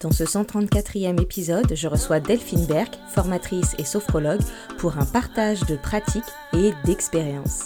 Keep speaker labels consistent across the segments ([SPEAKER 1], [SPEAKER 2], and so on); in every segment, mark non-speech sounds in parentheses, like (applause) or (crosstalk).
[SPEAKER 1] Dans ce 134e épisode, je reçois Delphine Berck, formatrice et sophrologue, pour un partage de pratiques et d'expériences.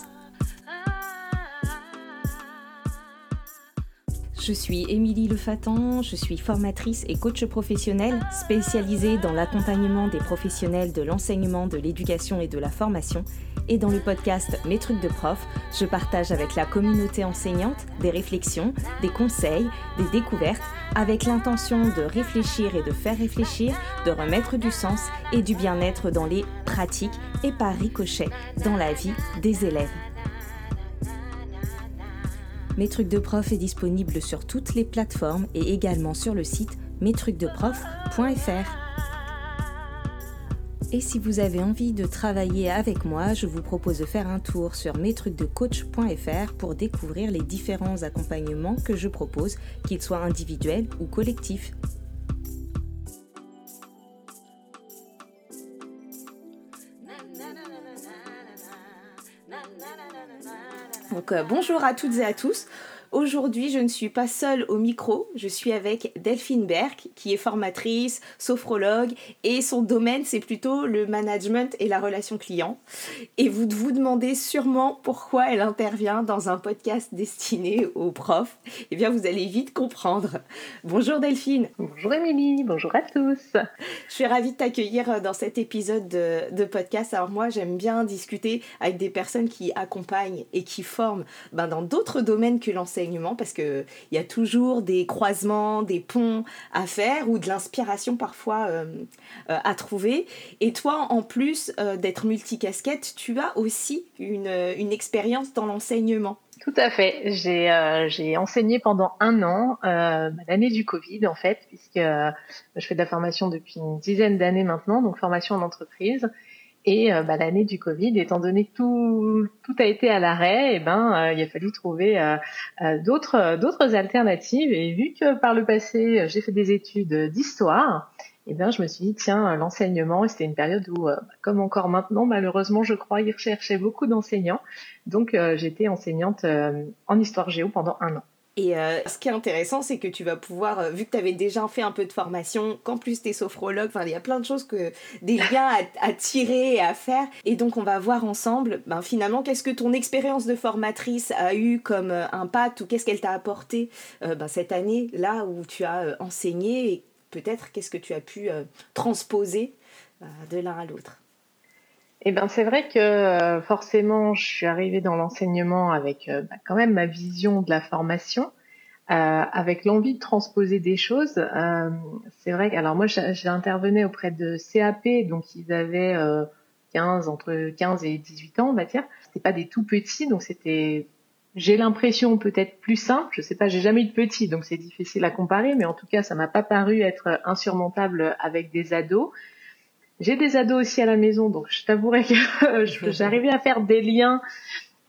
[SPEAKER 1] Je suis Émilie Lefatan, je suis formatrice et coach professionnelle spécialisée dans l'accompagnement des professionnels de l'enseignement, de l'éducation et de la formation et dans le podcast Mes trucs de prof, je partage avec la communauté enseignante des réflexions, des conseils, des découvertes, avec l'intention de réfléchir et de faire réfléchir, de remettre du sens et du bien-être dans les pratiques et par ricochet dans la vie des élèves. Mes trucs de prof est disponible sur toutes les plateformes et également sur le site mestrucsdeprof.fr. Et si vous avez envie de travailler avec moi, je vous propose de faire un tour sur mestrucsdecoach.fr pour découvrir les différents accompagnements que je propose, qu'ils soient individuels ou collectifs. Donc euh, bonjour à toutes et à tous. Aujourd'hui, je ne suis pas seule au micro, je suis avec Delphine Berg, qui est formatrice, sophrologue, et son domaine, c'est plutôt le management et la relation client. Et vous vous demandez sûrement pourquoi elle intervient dans un podcast destiné aux profs. Eh bien, vous allez vite comprendre. Bonjour Delphine.
[SPEAKER 2] Bonjour Émilie, bonjour à tous.
[SPEAKER 1] Je suis ravie de t'accueillir dans cet épisode de, de podcast. Alors moi, j'aime bien discuter avec des personnes qui accompagnent et qui forment ben, dans d'autres domaines que l'enseignement parce qu'il y a toujours des croisements, des ponts à faire ou de l'inspiration parfois euh, euh, à trouver. Et toi, en plus euh, d'être multicasquette, tu as aussi une, une expérience dans l'enseignement.
[SPEAKER 2] Tout à fait. J'ai enseigné pendant un an, l'année du Covid en fait, puisque je fais de la formation depuis une dizaine d'années maintenant, donc formation en entreprise. Et euh, bah, l'année du Covid, étant donné que tout, tout a été à l'arrêt, et eh ben euh, il a fallu trouver euh, d'autres d'autres alternatives. Et vu que par le passé j'ai fait des études d'histoire, et eh ben je me suis dit tiens l'enseignement. C'était une période où, bah, comme encore maintenant, malheureusement je crois, il recherchait beaucoup d'enseignants. Donc j'étais enseignante en histoire géo pendant un an.
[SPEAKER 1] Et euh, ce qui est intéressant, c'est que tu vas pouvoir, euh, vu que tu avais déjà fait un peu de formation, qu'en plus tu es sophrologue, il y a plein de choses, que des (laughs) liens à, tirer et à faire. Et donc on va voir ensemble, ben, finalement, qu'est-ce que ton expérience de formatrice a eu comme euh, impact ou qu'est-ce qu'elle t'a apporté ben, cette année, là où tu as enseigné et peut-être qu'est-ce que tu as pu transposer de l'un à l'autre.
[SPEAKER 2] Eh ben c'est vrai que euh, forcément je suis arrivée dans l'enseignement avec euh, bah, quand même ma vision de la formation, euh, avec l'envie de transposer des choses. c'est vrai que alors moi j'intervenais auprès de CAP, donc ils avaient 15 entre 15 et 18 ans on va dire. C'était pas des tout petits, donc c'était j'ai l'impression peut-être plus simple. Je sais pas, j'ai jamais eu de petits, donc c'est difficile à comparer, mais en tout cas ça m'a pas paru être insurmontable avec des ados. J'ai des ados aussi à la maison, donc je t'avouerai que (laughs) (laughs) j'arrivais à faire des liens.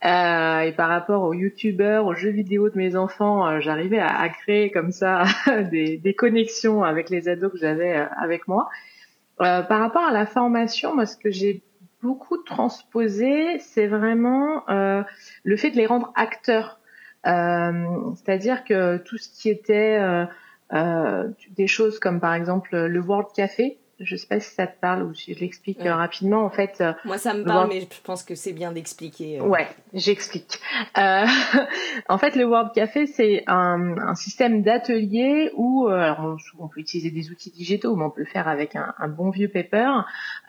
[SPEAKER 2] Euh, et par rapport aux youtubeurs, aux jeux vidéo de mes enfants, euh, j'arrivais à, créer comme ça (laughs) des, des, connexions avec les ados que j'avais euh, avec moi. Euh, par rapport à la formation, moi, ce que j'ai beaucoup transposé, c'est vraiment le fait de les rendre acteurs. C'est-à-dire que tout ce qui était des choses comme par exemple le World Café, je sais pas si ça te parle ou si je l'explique euh, rapidement. En fait,
[SPEAKER 1] euh, moi ça me parle, mais je pense que c'est bien d'expliquer.
[SPEAKER 2] Euh. Ouais, j'explique. (laughs) en fait, le World Café, c'est un, système d'atelier où alors on, peut utiliser des outils digitaux, mais on peut le faire avec un, bon vieux paper.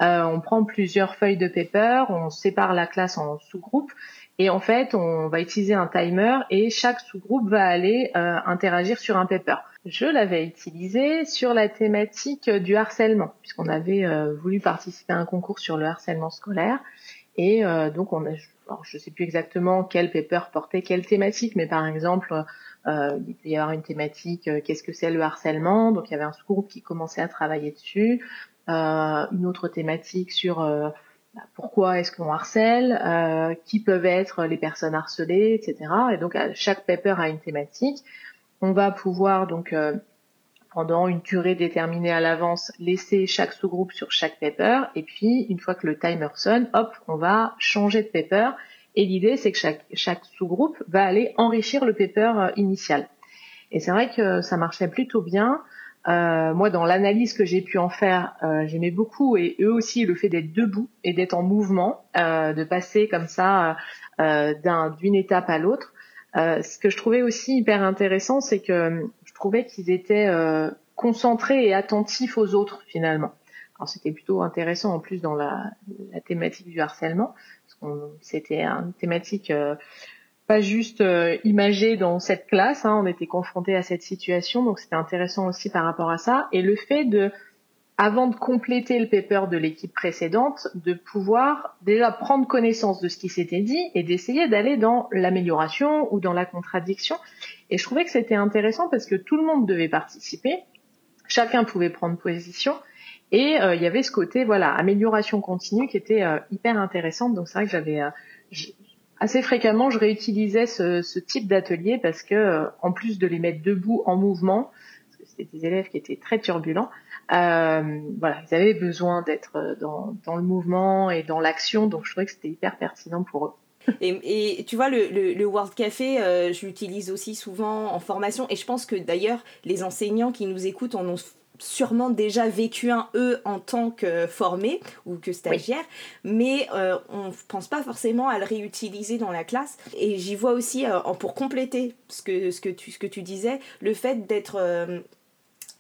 [SPEAKER 2] on prend plusieurs feuilles de paper, on sépare la classe en sous-groupes. Et en fait, on va utiliser un timer et chaque sous-groupe va aller interagir sur un paper. Je l'avais utilisé sur la thématique du harcèlement, puisqu'on avait euh, voulu participer à un concours sur le harcèlement scolaire. Et euh, donc, on a, je ne sais plus exactement quel paper portait quelle thématique, mais par exemple, euh, il peut y avoir une thématique qu'est-ce que c'est le harcèlement? Donc, il y avait un sous-groupe qui commençait à travailler dessus. une autre thématique sur bah, pourquoi est-ce qu'on harcèle, qui peuvent être les personnes harcelées, etc. Et donc, chaque paper a une thématique. On va pouvoir donc euh, pendant une durée déterminée à l'avance laisser chaque sous-groupe sur chaque paper et puis une fois que le timer sonne, hop, on va changer de paper et l'idée c'est que chaque, sous-groupe va aller enrichir le paper euh, initial. Et c'est vrai que ça marchait plutôt bien. Euh, moi, dans l'analyse que j'ai pu en faire, j'aimais beaucoup, et eux aussi, le fait d'être debout et d'être en mouvement, de passer comme ça d'une étape à l'autre. Ce que je trouvais aussi hyper intéressant, c'est que je trouvais qu'ils étaient concentrés et attentifs aux autres finalement. Alors c'était plutôt intéressant en plus dans la, la thématique du harcèlement, parce c'était une thématique pas juste euh, imagé dans cette classe, hein, on était confronté à cette situation, donc c'était intéressant aussi par rapport à ça. Et le fait de, avant de compléter le paper de l'équipe précédente, de pouvoir déjà prendre connaissance de ce qui s'était dit et d'essayer d'aller dans l'amélioration ou dans la contradiction. Et je trouvais que c'était intéressant parce que tout le monde devait participer, chacun pouvait prendre position. Et euh, il y avait ce côté, voilà, amélioration continue qui était euh, hyper intéressante. Donc c'est vrai que j'avais, assez fréquemment, je réutilisais ce, type d'atelier parce que, euh, en plus de les mettre debout en mouvement, parce que c'était des élèves qui étaient très turbulents, euh, voilà, ils avaient besoin d'être dans, le mouvement et dans l'action, donc je trouvais que c'était hyper pertinent pour eux. (laughs)
[SPEAKER 1] Et, tu vois, le, World Café, euh, je l'utilise aussi souvent en formation, et je pense que d'ailleurs, les enseignants qui nous écoutent en ont sûrement déjà vécu un eux en tant que formé ou que stagiaire, mais euh, on ne pense pas forcément à le réutiliser dans la classe. Et j'y vois aussi, euh, pour compléter ce que, ce, que tu, ce que tu disais, le fait d'être euh,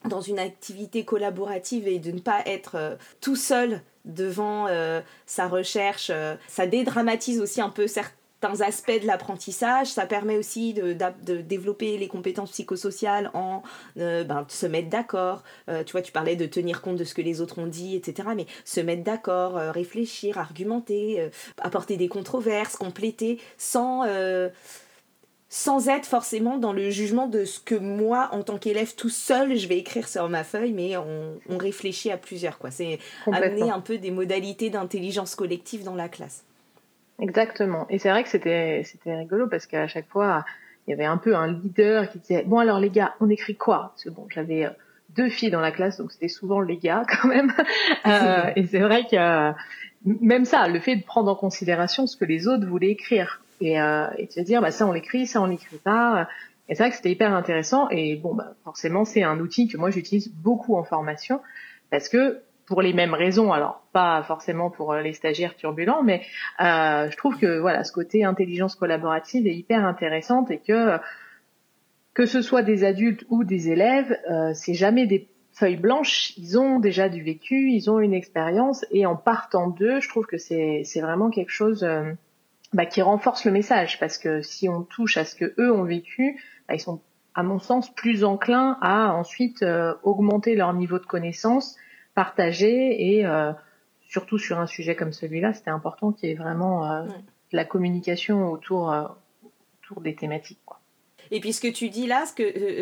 [SPEAKER 1] dans une activité collaborative et de ne pas être tout seul devant sa recherche, ça dédramatise aussi un peu certains aspects de l'apprentissage. Ça permet aussi de, développer les compétences psychosociales en euh, ben, se mettre d'accord. Euh, tu vois, tu parlais de tenir compte de ce que les autres ont dit, etc. Mais se mettre d'accord, euh, réfléchir, argumenter, apporter des controverses, compléter, sans sans être forcément dans le jugement de ce que moi, en tant qu'élève tout seul, je vais écrire sur ma feuille, mais on, on réfléchit à plusieurs. quoi. C'est amener un peu des modalités d'intelligence collective dans la classe.
[SPEAKER 2] Exactement. Et c'est vrai que c'était c'était rigolo parce qu'à chaque fois, il y avait un peu un leader qui disait bon alors les gars, on écrit quoi? Parce que bon, j'avais euh, deux filles dans la classe, donc c'était souvent les gars (laughs) quand même. euh, (laughs) et c'est vrai que euh, même ça, le fait de prendre en considération ce que les autres voulaient écrire et, euh, et de se dire bah ça on l'écrit, ça on l'écrit pas. Et c'est vrai que c'était hyper intéressant. Et bon, bah, forcément, c'est un outil que moi j'utilise beaucoup en formation parce que pour les mêmes raisons. Alors pas forcément pour euh, les stagiaires turbulents, mais euh, je trouve que voilà, ce côté intelligence collaborative est hyper intéressante et que que ce soit des adultes ou des élèves, euh, c'est jamais des feuilles blanches. Ils ont déjà du vécu, ils ont une expérience et en partant d'eux, je trouve que c'est c'est vraiment quelque chose euh, bah, qui renforce le message parce que si on touche à ce que eux ont vécu, bah, ils sont à mon sens plus enclins à ensuite augmenter leur niveau de connaissance partager et euh, surtout sur un sujet comme celui-là, c'était important qu'il y ait vraiment euh, la communication autour, euh, autour des thématiques. Quoi.
[SPEAKER 1] Et puis ce que tu dis là,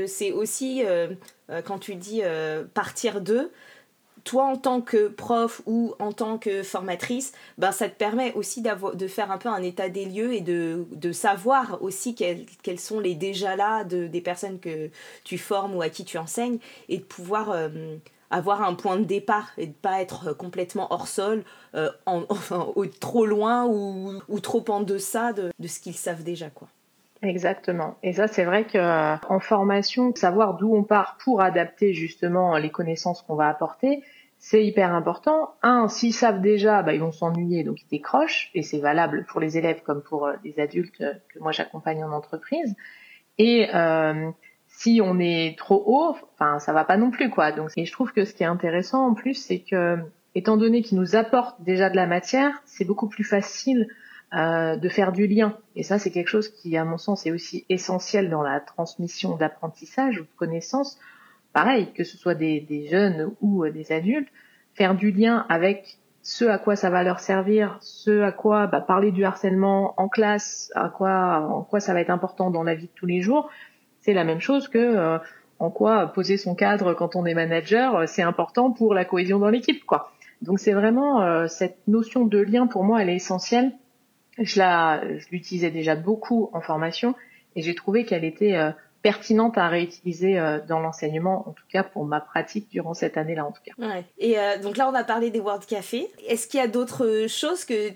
[SPEAKER 1] c'est aussi quand tu dis partir d'eux, toi en tant que prof ou en tant que formatrice, ben, ça te permet aussi de faire un peu un état des lieux et de, de savoir aussi quels, quels, sont les déjà là de, des personnes que tu formes ou à qui tu enseignes et de pouvoir avoir un point de départ et de pas être euh, complètement hors sol, euh, en, (laughs) trop loin ou, ou, trop en deçà de, de ce qu'ils savent déjà. quoi.
[SPEAKER 2] Exactement. Et ça, c'est vrai que euh, en formation, savoir d'où on part pour adapter justement les connaissances qu'on va apporter, c'est hyper important. Un, s'ils savent déjà, bah, ils vont s'ennuyer, donc ils décrochent, et c'est valable pour les élèves comme pour les adultes que moi j'accompagne en entreprise. Et euh, si on est trop haut, enfin ça va pas non plus quoi. Donc et je trouve que ce qui est intéressant en plus, c'est que étant donné qu'ils nous apportent déjà de la matière, c'est beaucoup plus facile euh, de faire du lien. Et ça, c'est quelque chose qui, à mon sens, est aussi essentiel dans la transmission d'apprentissage ou de connaissances. Pareil, que ce soit des, des jeunes ou euh, des adultes, faire du lien avec ce à quoi ça va leur servir, ce à quoi bah, parler du harcèlement en classe, à quoi, en quoi ça va être important dans la vie de tous les jours, c'est la même chose que euh, en quoi poser son cadre quand on est manager, euh, c'est important pour la cohésion dans l'équipe, quoi. Donc c'est vraiment euh, cette notion de lien pour moi, elle est essentielle. Je l'utilisais déjà beaucoup en formation et j'ai trouvé qu'elle était pertinentes à réutiliser euh, dans l'enseignement, en tout cas pour ma pratique durant cette année-là en tout cas.
[SPEAKER 1] Ouais. Et euh, donc là, on a parlé des Word Café. Est-ce qu'il y a d'autres choses que,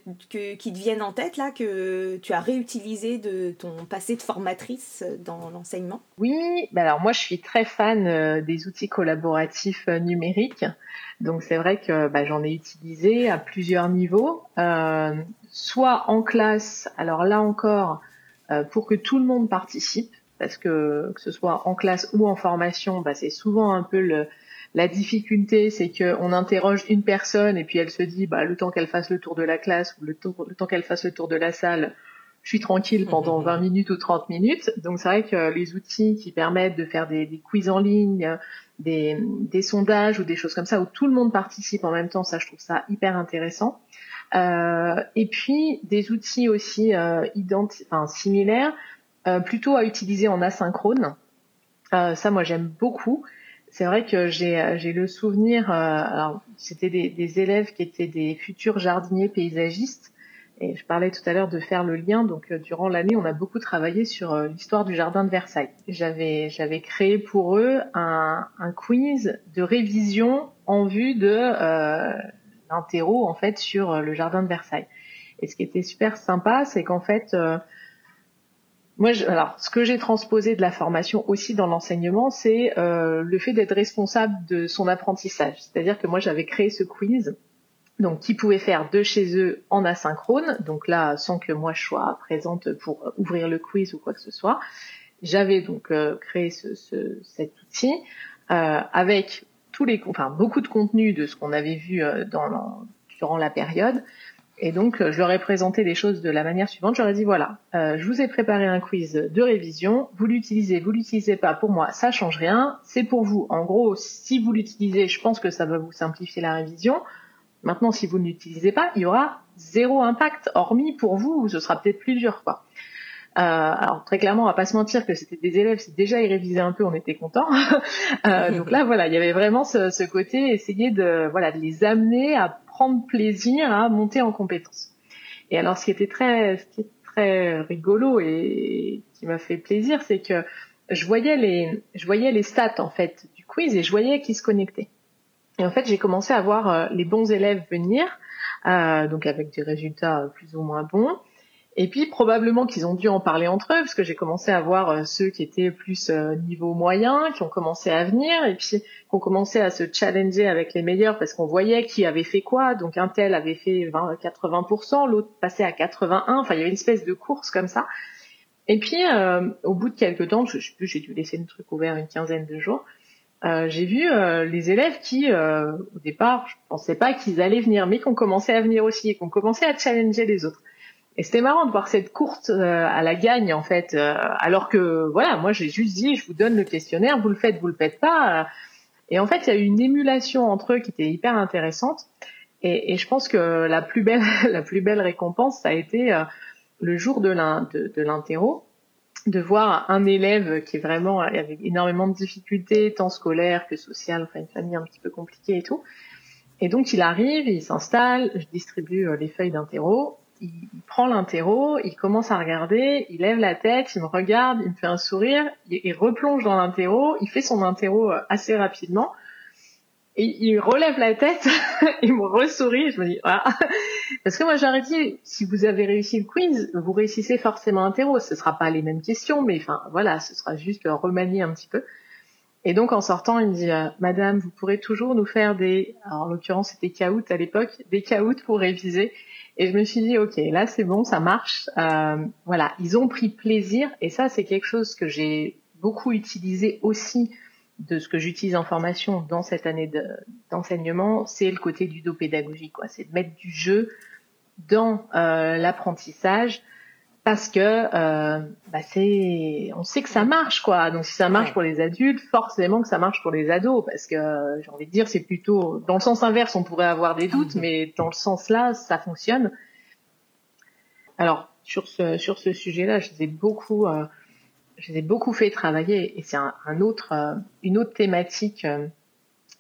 [SPEAKER 1] qui te viennent en tête là que tu as réutilisé de ton passé de formatrice dans l'enseignement?
[SPEAKER 2] Oui, bah alors moi je suis très fan des outils collaboratifs numériques. Donc c'est vrai que bah, j'en ai utilisé à plusieurs niveaux, euh, soit en classe, alors là encore, euh, pour que tout le monde participe, parce que que ce soit en classe ou en formation, bah, c'est souvent un peu le, la difficulté, c'est qu'on interroge une personne et puis elle se dit, bah, le temps qu'elle fasse le tour de la classe ou le, le temps qu'elle fasse le tour de la salle, je suis tranquille pendant 20 minutes ou 30 minutes. Donc c'est vrai que les outils qui permettent de faire des, des quiz en ligne, des, des, sondages ou des choses comme ça où tout le monde participe en même temps, ça je trouve ça hyper intéressant. Euh, et puis des outils aussi euh, enfin, similaires, plutôt à utiliser en asynchrone. Euh, ça moi j'aime beaucoup. C'est vrai que j'ai le souvenir, euh, alors c'était des, des, élèves qui étaient des futurs jardiniers paysagistes et je parlais tout à l'heure de faire le lien. Donc, euh, durant l'année, on a beaucoup travaillé sur euh, l'histoire du jardin de Versailles. J'avais, j'avais créé pour eux un, un, quiz de révision en vue de euh, l'interro en fait sur euh, le jardin de Versailles. Et ce qui était super sympa, c'est qu'en fait, euh, moi, je, alors, ce que j'ai transposé de la formation aussi dans l'enseignement, c'est le fait d'être responsable de son apprentissage. C'est-à-dire que moi, j'avais créé ce quiz donc qui pouvaient faire de chez eux en asynchrone, donc là sans que moi je sois présente pour ouvrir le quiz ou quoi que ce soit. J'avais donc euh, créé ce, ce, cet outil euh, avec tous les, enfin beaucoup de contenu de ce qu'on avait vu euh, dans, durant la période. Et donc je leur ai présenté les choses de la manière suivante. Ai dit voilà, je vous ai préparé un quiz de révision. Vous l'utilisez, vous l'utilisez pas. Pour moi, ça change rien. C'est pour vous. En gros, si vous l'utilisez, je pense que ça va vous simplifier la révision. Maintenant, si vous ne l'utilisez pas, il y aura zéro impact, hormis pour vous, ce sera peut-être plus dur, quoi. Euh, alors très clairement, on va pas se mentir que c'était des élèves, si déjà ils révisaient un peu, on était contents. (laughs) euh, donc là, voilà, il y avait vraiment ce, ce, côté essayer de, voilà, de les amener à prendre plaisir à monter en compétences. Et alors, ce qui était très, ce qui très rigolo et qui m'a fait plaisir, c'est que je voyais les, je voyais les stats en fait du quiz et je voyais qui se connectaient. Et en fait, j'ai commencé à voir euh, les bons élèves venir, euh, donc avec des résultats plus ou moins bons. Et puis probablement qu'ils ont dû en parler entre eux, parce que j'ai commencé à voir euh, ceux qui étaient plus niveau moyen, qui ont commencé à venir, et puis qui ont commencé à se challenger avec les meilleurs, parce qu'on voyait qui avait fait quoi. Donc un tel avait fait 20, 80%, l'autre passait à 81. Enfin, il y avait une espèce de course comme ça. Et puis, euh, au bout de quelques temps, je, sais plus, j'ai dû laisser le truc ouvert une quinzaine de jours, euh, j'ai vu euh, les élèves qui, euh, au départ, je pensais pas qu'ils allaient venir, mais qui ont commencé à venir aussi et qui ont commencé à challenger les autres. Et c'était marrant de voir cette courte à la gagne en fait, alors que voilà, moi j'ai juste dit, je vous donne le questionnaire, vous le faites, vous le faites pas. et en fait, il y a eu une émulation entre eux qui était hyper intéressante. Et, je pense que la plus belle, (laughs) la plus belle récompense, ça a été le jour de l'interro de voir un élève qui est vraiment avec énormément de difficultés, tant scolaires que sociales, enfin une famille un petit peu compliquée et tout. Et donc il arrive, il s'installe, je distribue euh, les feuilles d'interro, il, prend l'interro, il commence à regarder, il lève la tête, il me regarde, il me fait un sourire, il, replonge dans l'interro, il fait son interro euh, assez rapidement. Et il relève la tête, (laughs) il me ressourit, je me dis, ah. Parce que moi j'aurais dit, si vous avez réussi le quiz, vous réussissez forcément terreau. Ce sera pas les mêmes questions, mais enfin voilà, ce sera juste remanier un petit peu. Et donc en sortant, il me dit, euh, Madame, vous pourrez toujours nous faire des, alors en l'occurrence c'était caout à l'époque, des caouts pour réviser. Et je me suis dit, ok, là c'est bon, ça marche. Euh, voilà, ils ont pris plaisir, et ça c'est quelque chose que j'ai beaucoup utilisé aussi de ce que j'utilise en formation dans cette année d'enseignement, c'est le côté du dos pédagogique, quoi. C'est de mettre du jeu dans euh, l'apprentissage parce que euh, bah c'est, on sait que ça marche, quoi. Donc si ça marche pour les adultes, forcément que ça marche pour les ados, parce que j'ai envie de dire, c'est plutôt dans le sens inverse, on pourrait avoir des doutes, mhm. mais dans le sens là, ça fonctionne. Alors sur ce sur ce sujet-là, je faisais beaucoup euh, je les ai beaucoup fait travailler et c'est un, un, autre, euh, une autre thématique euh,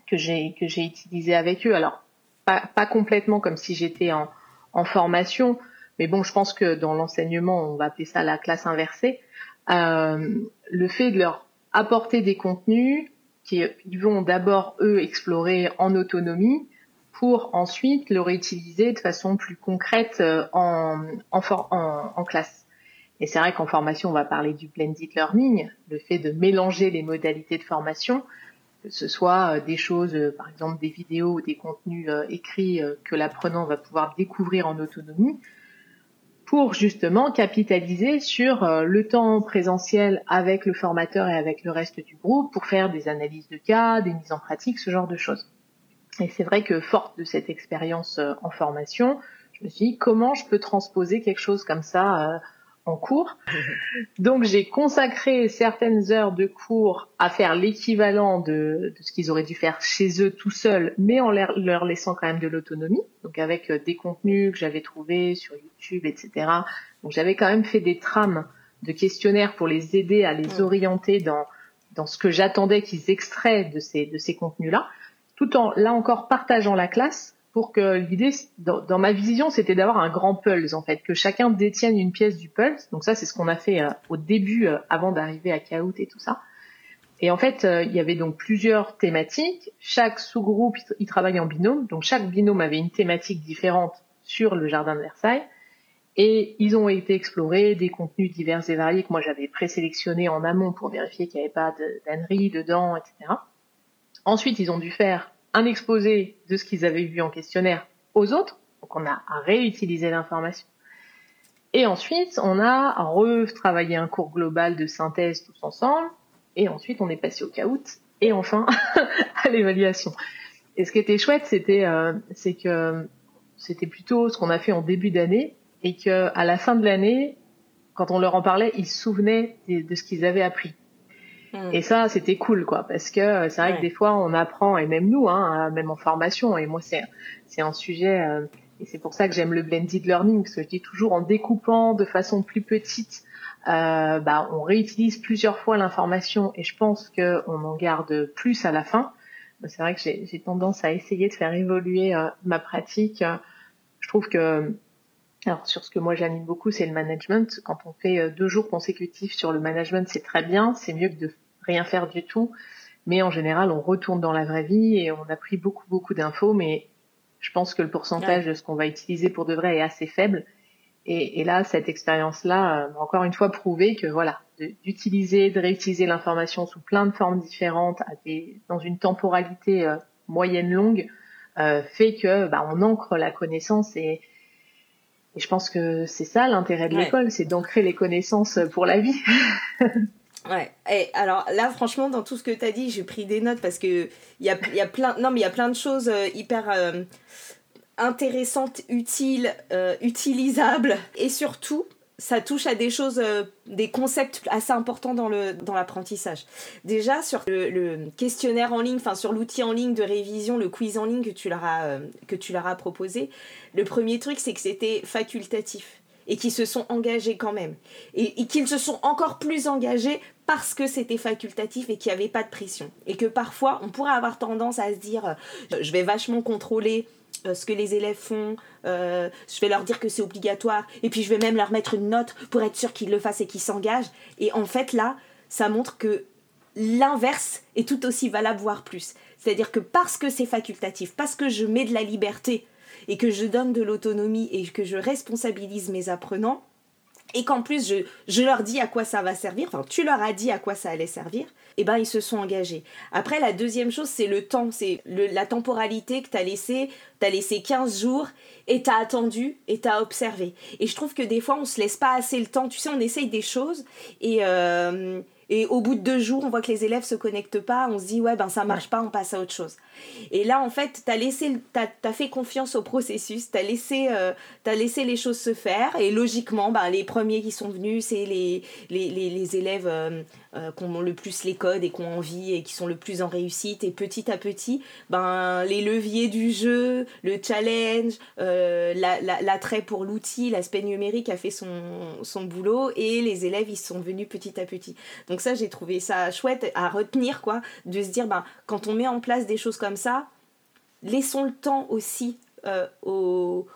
[SPEAKER 2] que j'ai que j'ai utilisée avec eux. Alors pas, pas complètement comme si j'étais en, en, formation, mais bon, je pense que dans l'enseignement, on va appeler ça la classe inversée. le fait de leur apporter des contenus qu'ils vont d'abord, eux, explorer en autonomie pour ensuite le réutiliser de façon plus concrète en, en, en, classe. Et c'est vrai qu'en formation, on va parler du blended learning, le fait de mélanger les modalités de formation, que ce soit euh, des choses, euh, par exemple des vidéos ou des contenus euh, écrits que l'apprenant va pouvoir découvrir en autonomie, pour justement capitaliser sur le temps présentiel avec le formateur et avec le reste du groupe pour faire des analyses de cas, des mises en pratique, ce genre de choses. Et c'est vrai que forte de cette expérience en formation, je me suis dit comment je peux transposer quelque chose comme ça en cours. Donc j'ai consacré certaines heures de cours à faire l'équivalent de, ce qu'ils auraient dû faire chez eux tout seuls, mais en leur, laissant quand même de l'autonomie. Donc avec euh, des contenus que j'avais trouvés sur YouTube, etc. Donc j'avais quand même fait des trames de questionnaires pour les aider à les orienter dans, dans ce que j'attendais qu'ils extraient de ces, de ces contenus-là, tout en là encore partageant la classe pour que l'idée, dans, ma vision, c'était d'avoir un grand pulse en fait, que chacun détienne une pièce du pulse. Donc ça, c'est ce qu'on a fait euh, au début, euh, avant d'arriver à Kahoot et tout ça. Et en fait, euh, il y avait donc plusieurs thématiques. Chaque sous-groupe, il travaille en binôme. Donc chaque binôme avait une thématique différente sur le jardin de Versailles. Et ils ont été explorés des contenus divers et variés que moi j'avais présélectionnés en amont pour vérifier qu'il n'y avait pas d'ânerie dedans, etc. Ensuite, ils ont dû faire un exposé de ce qu'ils avaient vu en questionnaire aux autres. Donc on a réutilisé l'information. Et ensuite, on a retravaillé un cours global de synthèse tous ensemble. Et ensuite, on est passé au caout. Et enfin, (laughs) à l'évaluation. Et ce qui était chouette, c'était euh, que c'était plutôt ce qu'on a fait en début d'année et que à la fin de l'année, quand on leur en parlait, ils se souvenaient de ce qu'ils avaient appris. Mm. Et ça, c'était cool, quoi, parce que euh, c'est vrai que des fois, on apprend, et même nous, hein, même en formation, et moi, c'est c'est un sujet, euh, et c'est pour ça que j'aime le blended learning, parce que je dis toujours, en découpant de façon plus petite, euh, bah, on réutilise plusieurs fois l'information, et je pense qu'on en garde plus à la fin. C'est vrai que j'ai tendance à essayer de faire évoluer euh, ma pratique. Je trouve que alors sur ce que moi j'anime beaucoup, c'est le management. Quand on fait deux jours consécutifs sur le management, c'est très bien. C'est mieux que de rien faire du tout. Mais en général, on retourne dans la vraie vie et on a pris beaucoup, beaucoup d'infos, mais je pense que le pourcentage de ce qu'on va utiliser pour de vrai est assez faible. Et, là, cette expérience-là m'a encore une fois prouvé que voilà, d'utiliser, de, réutiliser l'information sous plein de formes différentes, dans une temporalité euh, moyenne longue, euh, fait que bah, on ancre la connaissance et, et je pense que c'est ça l'intérêt de l'école, c'est d'ancrer les connaissances pour la vie. (laughs)
[SPEAKER 1] Ouais. Et alors là, franchement, dans tout ce que tu as dit, j'ai pris des notes parce que il y a, y a plein, y a plein de choses euh, hyper euh, intéressantes, utiles, euh, utilisables et surtout. Ça touche à des choses, des concepts assez importants dans le dans l'apprentissage. Déjà sur le, questionnaire en ligne, enfin sur l'outil en ligne de révision, le quiz en ligne que tu leur que tu leur as proposé. Le premier truc, c'est que c'était facultatif et qui se sont engagés quand même. Et, et qu'ils se sont encore plus engagés parce que c'était facultatif et qu'il n'y avait pas de pression. Et que parfois, on pourrait avoir tendance à se dire, euh, je vais vachement contrôler euh, ce que les élèves font, euh, je vais leur dire que c'est obligatoire, et puis je vais même leur mettre une note pour être sûr qu'ils le fassent et qu'ils s'engagent. Et en fait, là, ça montre que l'inverse est tout aussi valable, voire plus. C'est-à-dire que parce que c'est facultatif, parce que je mets de la liberté et que je donne de l'autonomie et que je responsabilise mes apprenants, et qu'en plus je, je, leur dis à quoi ça va servir, enfin tu leur as dit à quoi ça allait servir, et eh ben ils se sont engagés. Après la deuxième chose c'est le temps, c'est la temporalité que tu as laissé, tu as laissé 15 jours et tu as attendu et tu as observé. Et je trouve que des fois on se laisse pas assez le temps, tu sais on essaye des choses et... Euh, et au bout de deux jours, on voit que les élèves se connectent pas, on se dit ouais ben ça marche pas, on passe à autre chose. Et là en fait, t'as laissé, t'as as fait confiance au processus, t'as laissé, euh, as laissé les choses se faire et logiquement, ben les premiers qui sont venus, c'est les, les, les, les, élèves euh, euh, qui ont le plus les codes et qui ont envie et qui sont le plus en réussite. Et petit à petit, ben, les leviers du jeu, le challenge, euh, l'attrait pour l'outil, l'aspect numérique a fait son, son boulot et les élèves, ils sont venus petit à petit. Donc ça, j'ai trouvé ça chouette à retenir, quoi, de se dire, ben, quand on met en place des choses comme ça, laissons le temps aussi euh, aux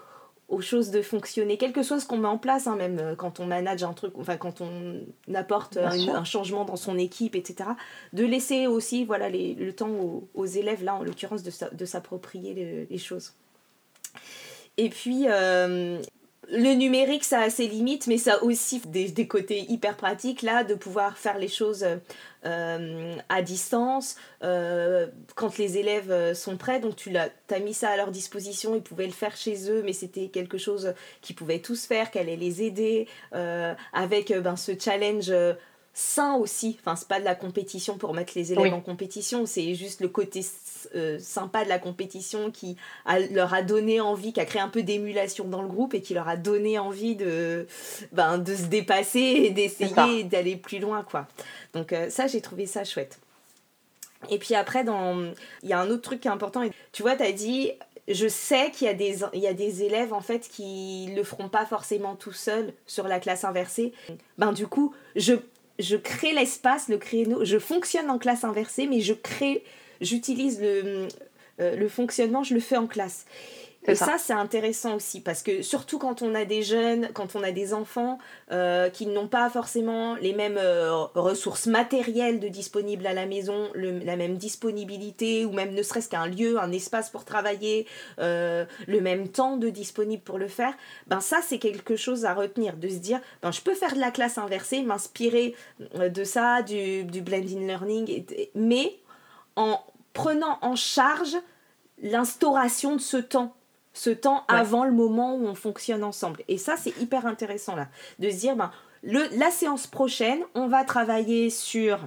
[SPEAKER 1] aux choses de fonctionner, quel que soit ce qu'on met en place, hein, même euh, quand on manage un truc, enfin quand on apporte un, changement dans son équipe, etc. De laisser aussi voilà, les, le temps aux, élèves, là en l'occurrence, de, s'approprier les, choses. Et puis, euh, le numérique, ça a ses limites, mais ça a aussi des, des, côtés hyper pratiques, là, de pouvoir faire les choses euh, à distance, euh, quand les élèves euh, sont prêts. Donc tu as mis ça à leur disposition, ils pouvaient le faire chez eux, mais c'était quelque chose qu'ils pouvaient tous faire, qu'elle allait les aider, avec ben, ce challenge sain aussi. Enfin, c'est pas de la compétition pour mettre les élèves en compétition, c'est juste le côté euh, sympa de la compétition qui leur a donné envie, qui a créé un peu d'émulation dans le groupe et qui leur a donné envie de, ben, de se dépasser et d'essayer d'aller plus loin, quoi. Donc euh, ça, j'ai trouvé ça chouette. Et puis après, dans... il y a un autre truc qui est important. Tu vois, tu as dit, je sais qu'il y, a des, il y a des élèves en fait qui le feront pas forcément tout seuls sur la classe inversée. Ben du coup, je je crée l'espace, le créneau, je fonctionne en classe inversée, mais je crée, j'utilise le, euh, le fonctionnement, je le fais en classe. Et ça, c'est intéressant aussi parce que surtout quand on a des jeunes, quand on a des enfants euh, qui n'ont pas forcément les mêmes euh, ressources matérielles de disponibles à la maison, la même disponibilité ou même ne serait-ce qu'un lieu, un espace pour travailler, euh, le même temps de disponible pour le faire, ben ça c'est quelque chose à retenir, de se dire ben je peux faire de la classe inversée, m'inspirer de ça, du, du blending learning, mais en prenant en charge l'instauration de ce temps ce temps avant le moment où on fonctionne ensemble. Et ça, c'est hyper intéressant là, de se dire, ben, le, la séance prochaine, on va travailler sur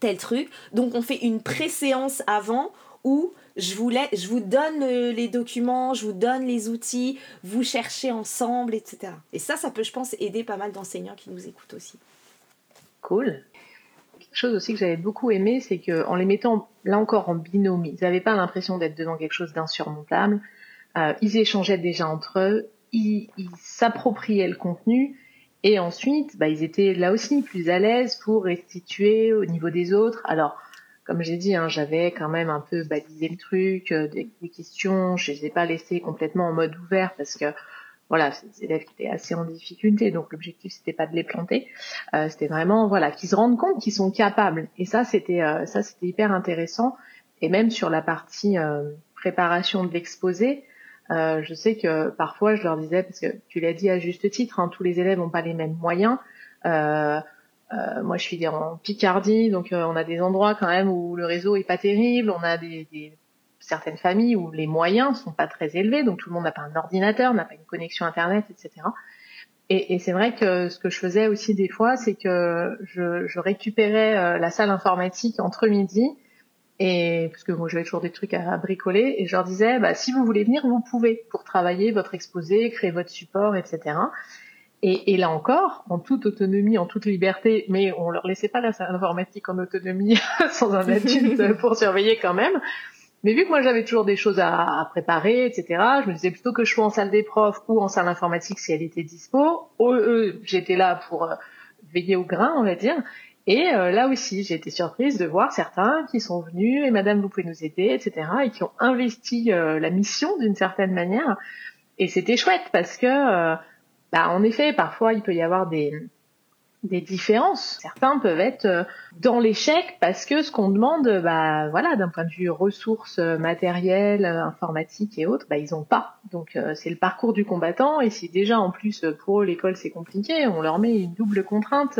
[SPEAKER 1] tel truc. Donc on fait une pré-séance avant où je vous, je vous donne les documents, je vous donne les outils, vous cherchez ensemble, etc. Et ça, ça peut, je pense, aider pas mal d'enseignants qui nous écoutent aussi.
[SPEAKER 2] Cool. Chose aussi que j'avais beaucoup aimé, c'est qu'en les mettant là encore en binôme, ils n'avaient pas l'impression d'être devant quelque chose d'insurmontable. Euh, ils échangeaient déjà entre eux, ils s'appropriaient le contenu et ensuite, bah, ils étaient là aussi plus à l'aise pour restituer au niveau des autres. Alors, comme j'ai dit, hein, j'avais quand même un peu balisé le truc, euh, des, questions, je les ai pas laissées complètement en mode ouvert parce que voilà, c'est des élèves qui étaient assez en difficulté, donc l'objectif c'était pas de les planter, euh, c'était vraiment voilà qu'ils se rendent compte qu'ils sont capables. Et ça c'était ça c'était hyper intéressant. Et même sur la partie préparation de l'exposé, euh, je sais que parfois je leur disais, parce que tu l'as dit à juste titre, hein, tous les élèves n'ont pas les mêmes moyens. Euh, euh, moi, je suis en Picardie, donc on a des endroits quand même où le réseau est pas terrible. On a des certaines familles où les moyens sont pas très élevés, donc tout le monde n'a pas un ordinateur, n'a pas une connexion internet, etc. Et, et c'est vrai que ce que je faisais aussi des fois, c'est que je, je récupérais la salle informatique entre midi et parce que moi j'avais toujours des trucs à, bricoler et je leur disais bah, si vous voulez venir vous pouvez pour travailler votre exposé créer votre support etc et, et là encore en toute autonomie en toute liberté mais on leur laissait pas l'informatique en autonomie (laughs) sans un adulte (laughs) pour surveiller quand même mais vu que moi j'avais toujours des choses à, à, préparer etc je me disais plutôt que je sois en salle des profs ou en salle informatique si elle était dispo eux j'étais là pour euh, veiller au grain on va dire et euh, là aussi, j'ai été surprise de voir certains qui sont venus et Madame, vous pouvez nous aider, etc. et qui ont investi euh, la mission d'une certaine manière. Et c'était chouette parce que, euh, bah, en effet, parfois il peut y avoir des des différences. Certains peuvent être dans l'échec parce que ce qu'on demande, bah voilà, d'un point de vue ressources matérielles, informatiques et autres, bah ils ont pas. Donc c'est le parcours du combattant et si déjà en plus pour eux l'école c'est compliqué, on leur met une double contrainte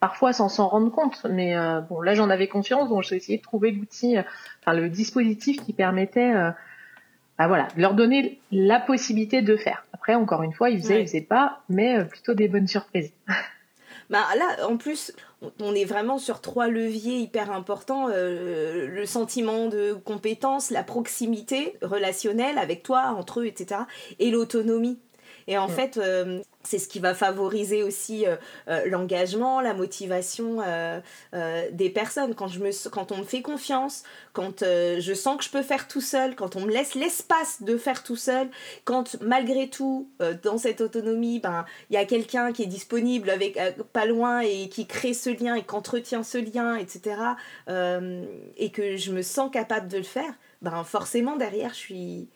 [SPEAKER 2] parfois sans s'en rendre compte. Mais euh, bon, là j'en avais confiance, donc j'ai essayé de trouver l'outil, euh, enfin le dispositif qui permettait, euh, bah, voilà, de leur donner la possibilité de faire. Après, encore une fois, ils faisaient, ils faisaient pas, mais plutôt des bonnes surprises. (laughs)
[SPEAKER 1] Bah là, en plus, on est vraiment sur trois leviers hyper importants le sentiment de compétence, la proximité relationnelle avec toi, entre eux, etc., et l'autonomie. Et en mm. fait, euh, c'est ce qui va favoriser aussi euh, euh, l'engagement, la motivation des personnes. Quand, je me, quand on me fait confiance, quand je sens que je peux faire tout seul, quand on me laisse l'espace de faire tout seul, quand malgré tout, dans cette autonomie, ben il y a quelqu'un qui est disponible avec pas loin et qui crée ce lien et qui entretient ce lien, etc. et que je me sens capable de le faire, ben forcément derrière je suis,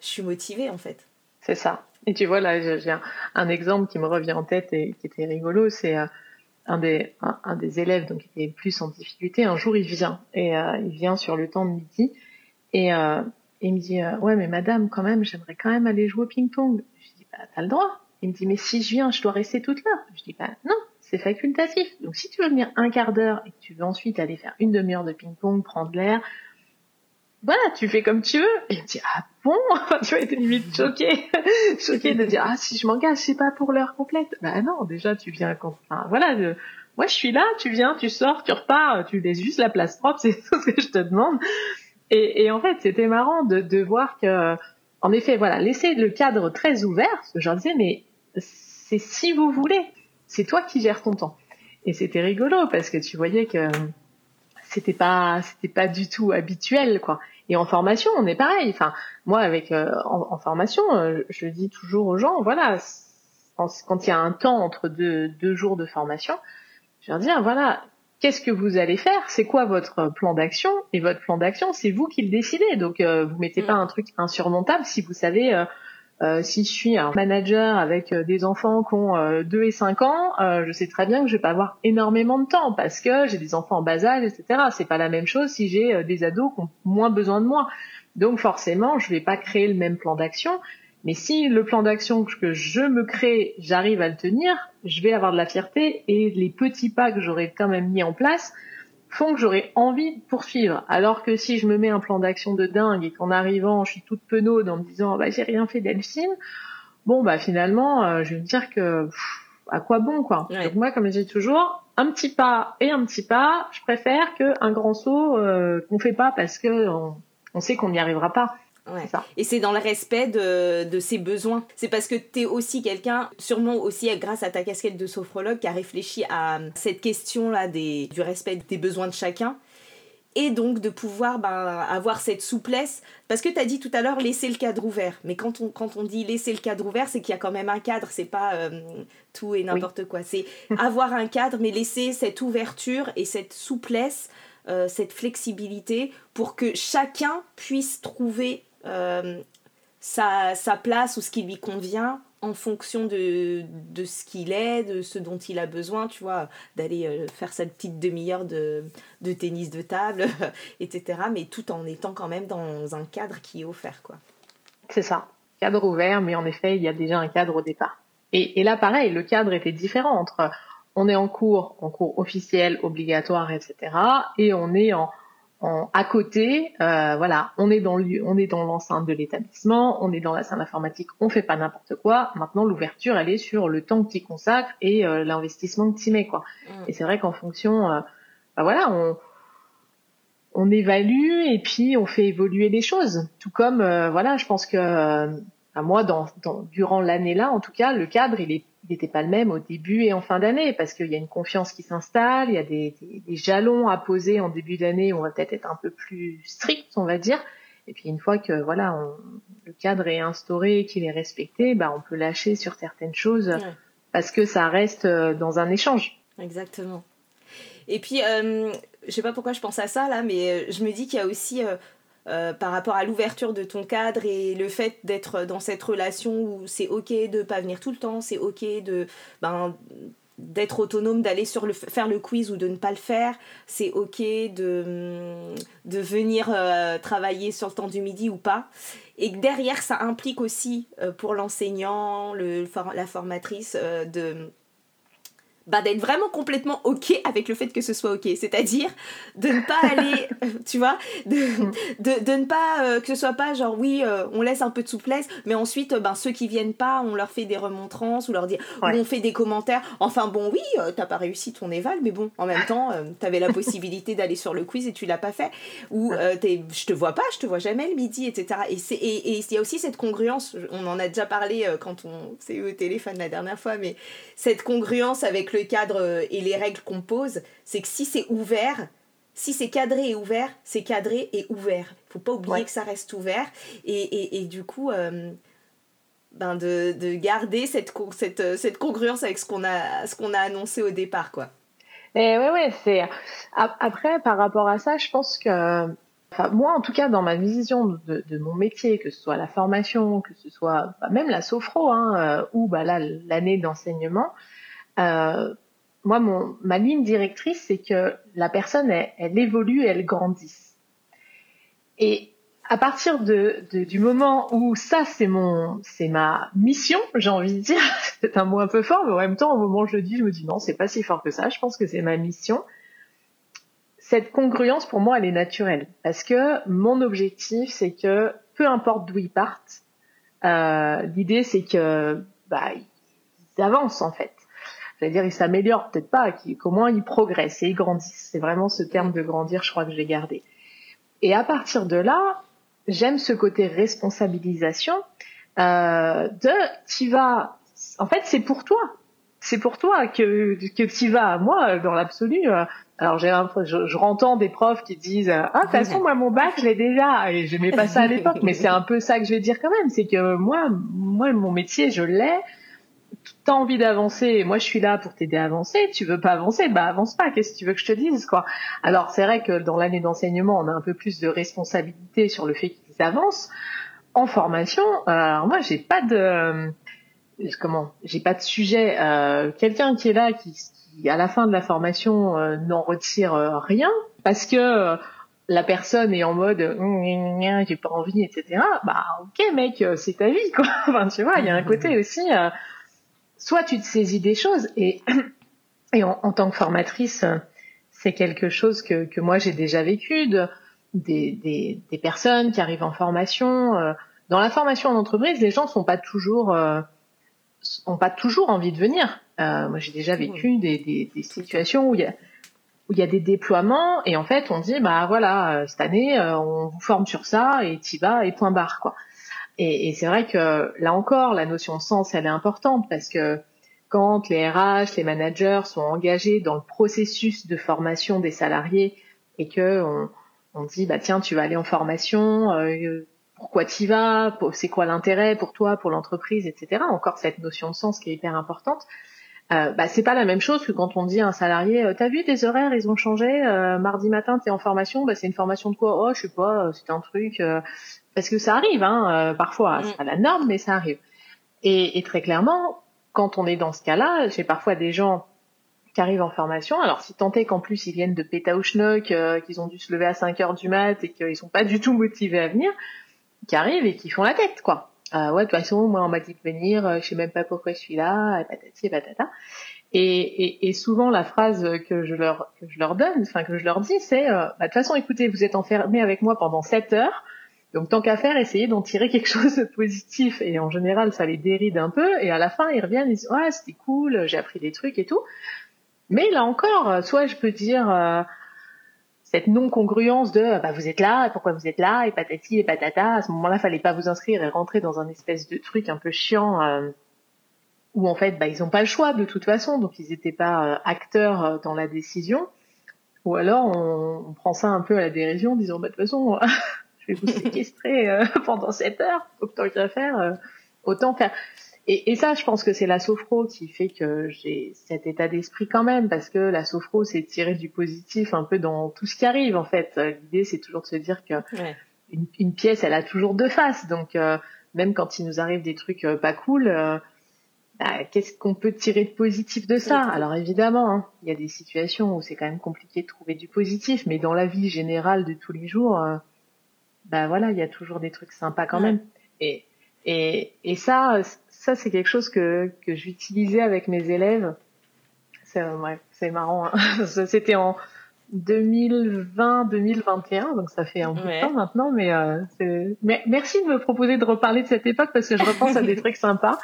[SPEAKER 1] je suis motivée en fait.
[SPEAKER 2] C'est ça. Et tu vois, là, j'ai un, exemple qui me revient en tête et qui était rigolo. C'est euh, un, des, élèves donc, qui était plus en difficulté. Un jour, il vient. Et euh, il vient sur le temps de midi. Et euh, il me dit Ouais, mais madame, quand même, j'aimerais quand même aller jouer au ping-pong. Je dis Bah, t'as le droit. Il me dit Mais si je viens, je dois rester toute l'heure. Je dis Bah, non, c'est facultatif. Donc, si tu veux venir un quart d'heure et que tu veux ensuite aller faire une demi-heure de ping-pong, prendre l'air, voilà, tu fais comme tu veux. Et il me dit, ah (laughs) Tu vas être limite choqué, (laughs) choqué de dire, ah si je m'engage, c'est pas pour l'heure complète. Bah non, déjà tu viens quand... Voilà, moi je suis là, tu viens, tu sors, tu repars, tu laisses juste la place propre, (laughs) c'est tout ce que je te demande. Et, en fait, c'était marrant de, voir que, en effet, voilà, laisser le cadre très ouvert, je disais, mais c'est si vous voulez, c'est toi qui gères ton temps. Et c'était rigolo parce que tu voyais que c'était pas c'était pas du tout habituel quoi. Et en formation, on est pareil. Enfin, moi avec euh, en, formation, euh, je dis toujours aux gens, voilà, quand il y a un temps entre deux, deux jours de formation, je leur dis ah, voilà, qu'est-ce que vous allez faire? C'est quoi votre plan d'action? Et votre plan d'action, c'est vous qui le décidez. Donc euh, vous mettez pas mm. un truc insurmontable si vous savez euh, si je suis un manager avec euh, des enfants qui ont 2 euh, et 5 ans, je sais très bien que je vais pas avoir énormément de temps parce que j'ai des enfants en bas âge, etc. C'est pas la même chose si j'ai des ados qui ont moins besoin de moi. Donc forcément, je vais pas créer le même plan d'action. Mais si le plan d'action que je me crée, j'arrive à le tenir, je vais avoir de la fierté et les petits pas que j'aurais quand même mis en place, font que j'aurais envie de poursuivre. Alors que si je me mets un plan d'action de dingue et qu'en arrivant, je suis toute penaude en me disant bah j'ai rien fait Delphine, bon bah finalement, euh, je vais me dire que à quoi bon quoi. Donc moi, comme je dis toujours, un petit pas et un petit pas, je préfère qu'un grand saut euh, qu'on fait pas parce que on sait qu'on n'y arrivera pas.
[SPEAKER 1] Et c'est dans le respect de, de ses besoins. C'est parce que tu es aussi quelqu'un, sûrement aussi grâce à ta casquette de sophrologue, qui a réfléchi à cette question-là du respect des besoins de chacun. Et donc de pouvoir ben, avoir cette souplesse. Parce que tu as dit tout à l'heure laisser le cadre ouvert. Mais quand on, quand on dit laisser le cadre ouvert, c'est qu'il y a quand même un cadre. C'est pas euh, tout et n'importe quoi. C'est avoir un cadre, mais laisser cette ouverture et cette souplesse, euh, cette flexibilité pour que chacun puisse trouver euh, sa, sa, place ou ce qui lui convient en fonction de, de ce qu'il est, de ce dont il a besoin, tu vois, d'aller euh, faire sa petite demi-heure de, de, tennis de table, (laughs) etc. Mais tout en étant quand même dans un cadre qui est offert, quoi.
[SPEAKER 2] C'est ça, cadre ouvert, mais en effet, il y a déjà un cadre au départ. Et, et là, pareil, le cadre était différent entre on est en cours, en cours officiel, obligatoire, etc. Et on est en, à côté, euh, voilà, on est dans on est dans l'enceinte de l'établissement, on est dans la salle informatique, on fait pas n'importe quoi. Maintenant, l'ouverture, elle est sur le temps que tu consacres et euh, l'investissement que tu mets, quoi. Mm. Et c'est vrai qu'en fonction, euh, bah voilà, on on évalue et puis on fait évoluer les choses. Tout comme, voilà, je pense que moi, dans, dans durant l'année là, en tout cas, le cadre, il n'était pas le même au début et en fin d'année parce qu'il y a une confiance qui s'installe, il y a des, des, jalons à poser en début d'année, on va peut-être être un peu plus strict, on va dire. Et puis une fois que voilà, le cadre est instauré, qu'il est respecté, bah on peut lâcher sur certaines choses parce que ça reste euh, dans un échange.
[SPEAKER 1] Exactement. Et puis, euh, je sais pas pourquoi je pense à ça là, mais euh, je me dis qu'il y a aussi euh, euh, par rapport à l'ouverture de ton cadre et le fait d'être dans cette relation où c'est ok de pas venir tout le temps, c'est ok de ben, d'être autonome, d'aller sur le faire le quiz ou de ne pas le faire, c'est ok de, de venir euh, travailler sur le temps du midi ou pas. Et derrière, ça implique aussi euh, pour l'enseignant, la formatrice, de bah, d'être vraiment complètement ok avec le fait que ce soit ok. C'est-à-dire de ne pas aller, (laughs) tu vois, de, de, de ne pas, euh, que ce soit pas genre oui, euh, on laisse un peu de souplesse, mais ensuite, ben, ceux qui viennent pas, on leur fait des remontrances ou leur dit, on fait des commentaires. Enfin bon, oui, euh, t'as pas réussi ton éval, mais bon, en même temps, t'avais la possibilité d'aller sur le quiz et tu l'as pas fait. Ou je te vois pas, je te vois jamais le midi, etc. Et il et, et y a aussi cette congruence, on en a déjà parlé quand on s'est eu au téléphone la dernière fois, mais cette congruence avec le cadre euh, et les règles qu'on pose, c'est que si c'est ouvert, si c'est cadré et ouvert, c'est cadré et ouvert. Il faut pas oublier que ça reste ouvert. Et, et, du coup, euh, ben de, de, garder cette, cette, cette congruence avec ce qu'on a, ce qu'on a annoncé au départ. Quoi.
[SPEAKER 2] Et ouais, ouais, c'est... Après, par rapport à ça, je pense que Enfin, moi, en tout cas, dans ma vision de, de, mon métier, que ce soit la formation, que ce soit bah, même la sophro, hein, euh, ou bah, là l'année d'enseignement, euh, moi, mon, ma ligne directrice, c'est que la personne, elle, elle évolue elle grandisse. Et à partir de, de, du moment où ça c'est mon c'est ma mission, j'ai envie de dire, (laughs) c'est un mot un peu fort, mais en même temps au moment où je le dis, je me dis non, c'est pas si fort que ça. Je pense que c'est ma mission cette congruence, pour moi, elle est naturelle. Parce que mon objectif, c'est que peu importe d'où ils partent, euh, l'idée, c'est que bah, ils avancent, en fait. C'est-à-dire, ils s'améliorent peut-être pas, qu'au moins ils progressent et ils grandissent. C'est vraiment ce terme de grandir, je crois que je l'ai gardé. Et à partir de là, j'aime ce côté responsabilisation euh, de tu vas... En fait, c'est pour toi. C'est pour toi que, que tu vas. Moi, dans l'absolu, euh, alors j'ai je, je rentends des profs qui disent ah de toute façon moi mon bac je l'ai déjà et j'aimais pas ça à l'époque mais c'est un peu ça que je vais dire quand même c'est que moi moi mon métier je l'ai t'as envie d'avancer moi je suis là pour t'aider à avancer tu veux pas avancer bah avance pas qu'est-ce que tu veux que je te dise quoi. Alors c'est vrai que dans l'année d'enseignement on a un peu plus de responsabilité sur le fait qu'ils avancent. En formation euh, alors moi j'ai pas de comment j'ai pas de sujet euh, quelqu'un qui est là qui à la fin de la formation euh, n'en retire euh, rien parce que euh, la personne est en mode j'ai pas envie etc bah ok mec c'est ta vie quoi. (laughs) Enfin tu vois il y a un côté aussi soit tu te saisis des choses et (clears throat) et en, tant que formatrice c'est quelque chose que, que moi j'ai déjà vécu de, des, des, des, personnes qui arrivent en formation dans la formation en entreprise les gens sont pas toujours ont pas toujours envie de venir. Euh, moi, j'ai déjà vécu des, des, des, situations où il y a où il y a des déploiements et en fait on dit bah voilà euh, cette année euh, on vous forme sur ça et t'y vas et point barre quoi. Et, c'est vrai que là encore la notion de sens elle est importante parce que quand les RH, les managers sont engagés dans le processus de formation des salariés et que on, on dit bah tiens tu vas aller en formation, euh, pourquoi tu vas, c'est quoi l'intérêt pour toi, pour l'entreprise, etc. Encore cette notion de sens qui est hyper importante. Euh, bah, c'est pas la même chose que quand on dit à un salarié euh, t'as vu tes horaires ils ont changé euh, mardi matin t'es en formation. Bah c'est une formation de quoi? Oh je sais pas euh, c'est un truc parce que ça arrive hein parfois mm. c'est pas la norme mais ça arrive. Et, et, très clairement quand on est dans ce cas-là j'ai parfois des gens qui arrivent en formation. Alors si tant est qu'en plus ils viennent de Pétaouchnok qu'ils ont dû se lever à 5 heures du mat et qu'ils sont pas du tout motivés à venir qui arrivent et qui font la tête quoi ah ouais, de toute façon, moi, on m'a dit de venir, euh, je sais même pas pourquoi je suis là, et patati et patata. Et, et, et, souvent, la phrase que je leur, que je leur donne, enfin, que je leur dis, c'est, euh, bah, de toute façon, écoutez, vous êtes enfermés avec moi pendant 7 heures, donc tant qu'à faire, essayez d'en tirer quelque (laughs) chose de positif. Et en général, ça les déride un peu, et à la fin, ils reviennent, ils disent, ouais, c'était cool, j'ai appris des trucs et tout. Mais là encore, soit je peux dire, euh, cette non-congruence de bah, vous êtes là, pourquoi vous êtes là, et patati et patata. À ce moment-là, fallait pas vous inscrire et rentrer dans un espèce de truc un peu chiant euh, où en fait, bah, ils n'ont pas le choix de toute façon, donc ils n'étaient pas euh, acteurs euh, dans la décision. Ou alors on, prend ça un peu à la dérision, en disant bah, de toute façon, (laughs) je vais vous séquestrer (laughs) pendant cette heure, autant qu'il faire, autant faire. Et, et, ça, je pense que c'est la sophro qui fait que j'ai cet état d'esprit quand même, parce que la sophro, c'est tirer du positif un peu dans tout ce qui arrive, en fait. L'idée, c'est toujours de se dire que une, une, pièce, elle a toujours deux faces. Donc, euh, même quand il nous arrive des trucs euh, pas cool, euh, bah, qu'est-ce qu'on peut tirer de positif de ça? Alors, évidemment, hein, il y a des situations où c'est quand même compliqué de trouver du positif, mais dans la vie générale de tous les jours, bah voilà, il y a toujours des trucs sympas quand même. Et, et, et ça, ça c'est quelque chose que, que j'utilisais avec mes élèves. C'est ouais, c'est marrant. Hein. (laughs) C'était en 2020-2021, donc ça fait un bout de temps maintenant. Mais, euh, mais merci de me proposer de reparler de cette époque parce que je repense à des (laughs) trucs sympas.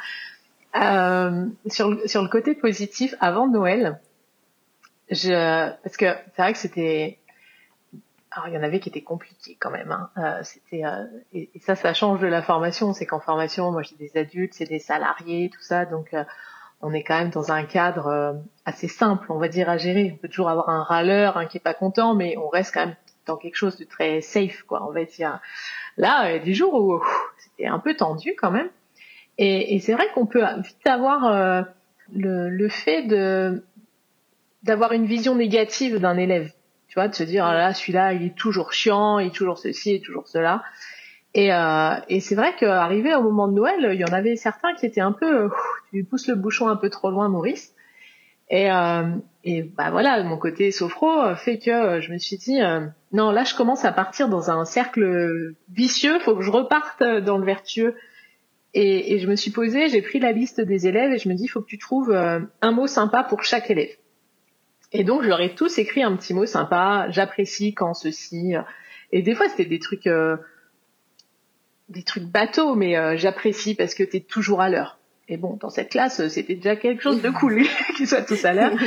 [SPEAKER 2] Euh, sur, le, sur le côté positif, avant Noël, je, parce que c'est vrai que c'était alors il y en avait qui étaient compliqués quand même. Hein. Euh, c'était euh, et, ça, ça change de la formation. C'est qu'en formation, moi j'ai des adultes, c'est des salariés, tout ça, donc euh, on est quand même dans un cadre euh, assez simple, on va dire à gérer. On peut toujours avoir un râleur, un qui est pas content, mais on reste quand même dans quelque chose de très safe, quoi. On va dire. Là, il y a des jours où c'était un peu tendu quand même. Et, et c'est vrai qu'on peut vite avoir le, le fait de d'avoir une vision négative d'un élève Tu vois, de se dire, ah là, celui-là, il est toujours chiant, il est toujours ceci, il est toujours cela. Et, euh, et c'est vrai qu'arrivé au moment de Noël, il y en avait certains qui étaient un peu, tu lui pousses le bouchon un peu trop loin, Maurice. Et, euh, et bah voilà, mon côté sophro fait que je me suis dit, euh, non, là, je commence à partir dans un cercle vicieux, faut que je reparte dans le vertueux. Et, et je me suis posée, j'ai pris la liste des élèves et je me dis, faut que tu trouves euh, un mot sympa pour chaque élève. Et donc, je leur ai tous écrit un petit mot sympa, j'apprécie quand ceci. Et des fois, c'était des trucs euh, des trucs bateaux, mais euh, j'apprécie parce que tu es toujours à l'heure. Et bon, dans cette classe, c'était déjà quelque chose de cool (laughs) qu'ils soient tous à l'heure. (laughs)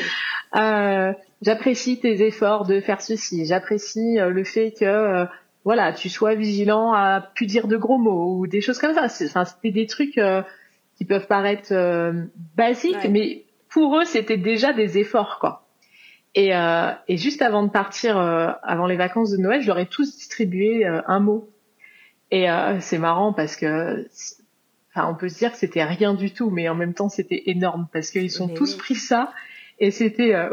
[SPEAKER 2] Euh, j'apprécie tes efforts de faire ceci. J'apprécie euh, le fait que voilà, tu sois vigilant à plus dire de gros mots ou des choses comme ça. C'était des trucs qui peuvent paraître basiques, mais pour eux, c'était déjà des efforts, quoi. Et, et juste avant de partir, avant les vacances de Noël, je leur ai tous distribué un mot et euh, c'est marrant parce que, enfin, on peut se dire que c'était rien du tout, mais en même temps c'était énorme parce qu'ils sont tous pris ça et c'était. Euh,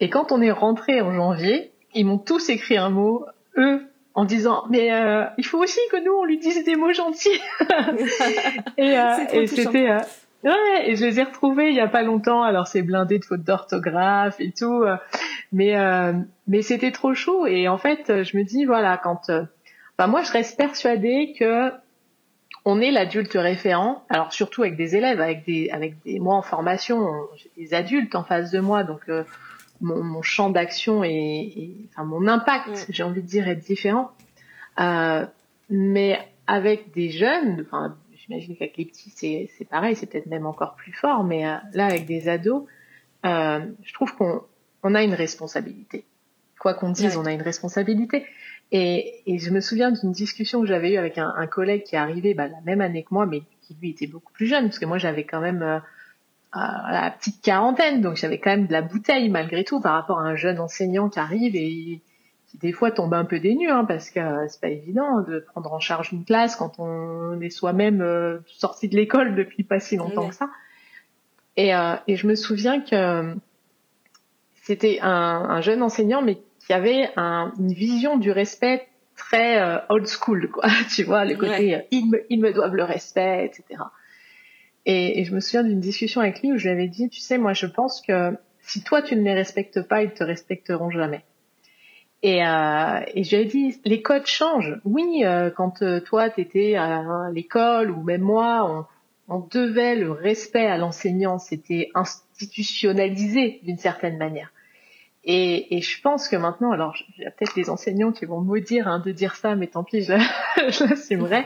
[SPEAKER 2] et quand on est rentré en janvier, ils m'ont tous écrit un mot, eux, en disant mais euh, il faut aussi que nous on lui dise des mots gentils. (laughs) (laughs) et, euh, et c'était. Euh, ouais, et je les ai retrouvés il y a pas longtemps. Alors c'est blindé de fautes d'orthographe et tout, mais mais c'était trop chaud. Et en fait, je me dis voilà quand moi, je reste persuadée que on est l'adulte référent. Alors surtout avec des élèves, avec des, avec des, moi en formation, j'ai des adultes en face de moi, donc euh, mon, mon, champ d'action et, enfin mon impact, j'ai envie de dire, est différent. Euh, mais avec des jeunes, enfin, j'imagine qu'avec les petits c'est, c'est pareil, c'est peut-être même encore plus fort, mais euh, là avec des ados, euh, je trouve qu'on on a une responsabilité. Quoi qu'on dise, on a une responsabilité. Et, et je me souviens d'une discussion que j'avais eue avec un, un, collègue qui est arrivé bah, la même année que moi, mais qui lui était beaucoup plus jeune, parce que moi j'avais quand même euh, la petite quarantaine, donc j'avais quand même de la bouteille malgré tout par rapport à un jeune enseignant qui arrive et qui des fois tombe un peu dénu, hein, parce que euh, c'est pas évident de prendre en charge une classe quand on est soi-même euh, sorti de l'école depuis pas si longtemps que ça. Et, euh, et, je me souviens que c'était un, un jeune enseignant, mais qui avait un, une vision du respect très euh, old school, quoi. (laughs) tu vois, le côté ils, me, ils me doivent le respect, etc. Et, et je me souviens d'une discussion avec lui où je lui avais dit, tu sais, moi je pense que si toi tu ne les respectes pas, ils te respecteront jamais. Et, euh, et je lui ai dit, les codes changent. Oui, euh, quand toi tu étais à l'école ou même moi, on, on devait le respect à l'enseignant, c'était institutionnalisé d'une certaine manière. Et, et, je pense que maintenant, alors il y a peut-être des enseignants qui vont maudire hein, de dire ça, mais tant pis, je, (laughs) l'assumerai. Euh,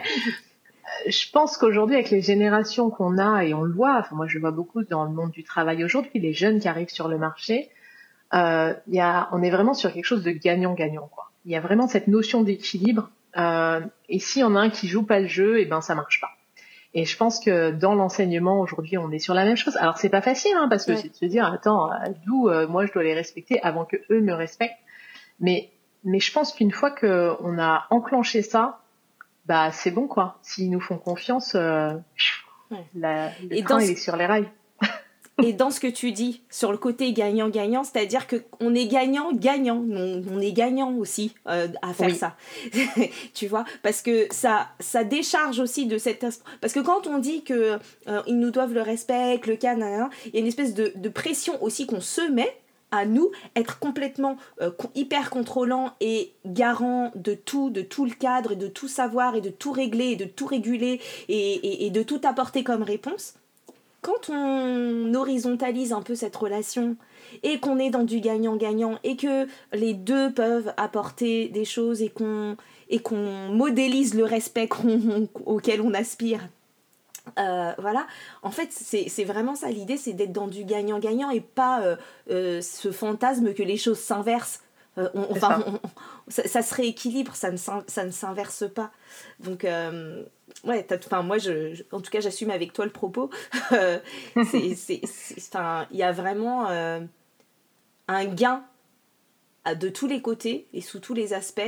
[SPEAKER 2] (laughs) je pense qu'aujourd'hui, avec les générations qu'on a, et on le voit, enfin moi je le vois beaucoup dans le monde du travail aujourd'hui, les jeunes qui arrivent sur le marché, euh, y a, on est vraiment sur quelque chose de gagnant-gagnant. Quoi. Il y a vraiment cette notion d'équilibre. Euh, et s'il y en a un qui joue pas le jeu, et eh ben ça marche pas. Et je pense que dans l'enseignement aujourd'hui, on est sur la même chose. Alors c'est pas facile, hein, parce que c'est de se dire, attends, d'où euh, moi je dois les respecter avant que eux me respectent. Mais mais je pense qu'une fois que on a enclenché ça, bah c'est bon quoi. S'ils nous font confiance, euh, la, le Et train il est sur les rails
[SPEAKER 1] et dans ce que tu dis sur le côté gagnant-gagnant, c'est-à-dire qu'on est gagnant-gagnant, on, est gagnant aussi euh, à faire ça, (laughs) tu vois, parce que ça, ça décharge aussi de cette... Parce que quand on dit que euh, ils nous doivent le respect, le cas, il y a une espèce de, de pression aussi qu'on se met à nous être complètement euh, hyper contrôlant et garant de tout, de tout le cadre, et de tout savoir et de tout régler et de tout réguler et, et, et de tout apporter comme réponse quand on horizontalise un peu cette relation et qu'on est dans du gagnant-gagnant et que les deux peuvent apporter des choses et qu'on et qu'on modélise le respect (laughs) auquel on aspire. Euh, voilà, en fait, c'est vraiment ça l'idée, c'est d'être dans du gagnant-gagnant et pas euh, euh, ce fantasme que les choses s'inversent. enfin, ça. ça. se rééquilibre, ça ne, ça ne s'inverse pas. Donc, ouais, enfin, moi, je, en tout cas, j'assume avec toi le propos. (laughs) c'est, (laughs) il y a vraiment euh, un gain de tous les côtés et sous tous les aspects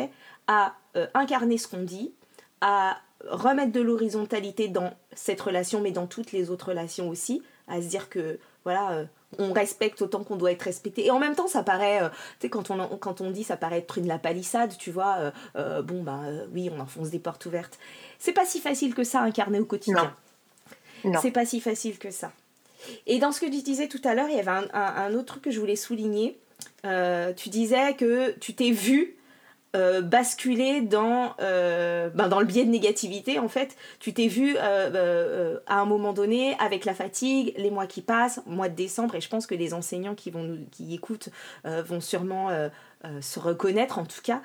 [SPEAKER 1] à euh, incarner ce qu'on dit, à remettre de l'horizontalité dans cette relation, mais dans toutes les autres relations aussi, à se dire que voilà, on respecte autant qu'on doit être respecté. Et en même temps, ça paraît, tu sais, quand on, quand on dit ça paraît être une la palissade, tu vois, bon, bah oui, on enfonce des portes ouvertes. C'est pas si facile que ça à incarner au quotidien. Non. C'est pas si facile que ça. Et dans ce que tu disais tout à l'heure, il y avait un, autre truc que je voulais souligner. tu disais que tu t'es vu euh, basculer dans, euh, ben dans le biais de négativité en fait. Tu t'es vu euh, à un moment donné avec la fatigue, les mois qui passent, mois de décembre, et je pense que les enseignants qui, vont nous, qui écoutent vont sûrement se reconnaître en tout cas,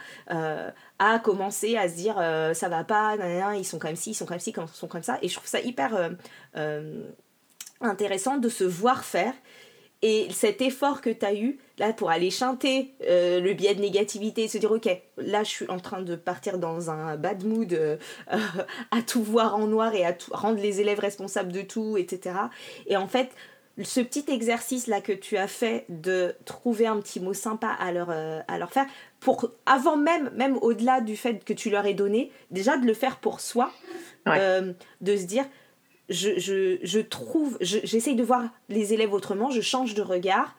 [SPEAKER 1] à commencer à se dire ça va pas, ils sont comme ci, ils sont comme ci, ils sont comme ça. Et je trouve ça hyper intéressant de se voir faire et cet effort que tu as eu, là, pour aller chanter euh, le biais de négativité se dire, ok, là, je suis en train de partir dans un bad mood, euh, à tout voir en noir et à rendre les élèves responsables de tout, etc. Et en fait, ce petit exercice-là que tu as fait de trouver un petit mot sympa à leur, euh, à leur faire, pour, avant même, même au-delà du fait que tu leur aies donné, déjà de le faire pour soi, de se dire, je, je, je trouve, j'essaye de voir les élèves autrement, je change de regard,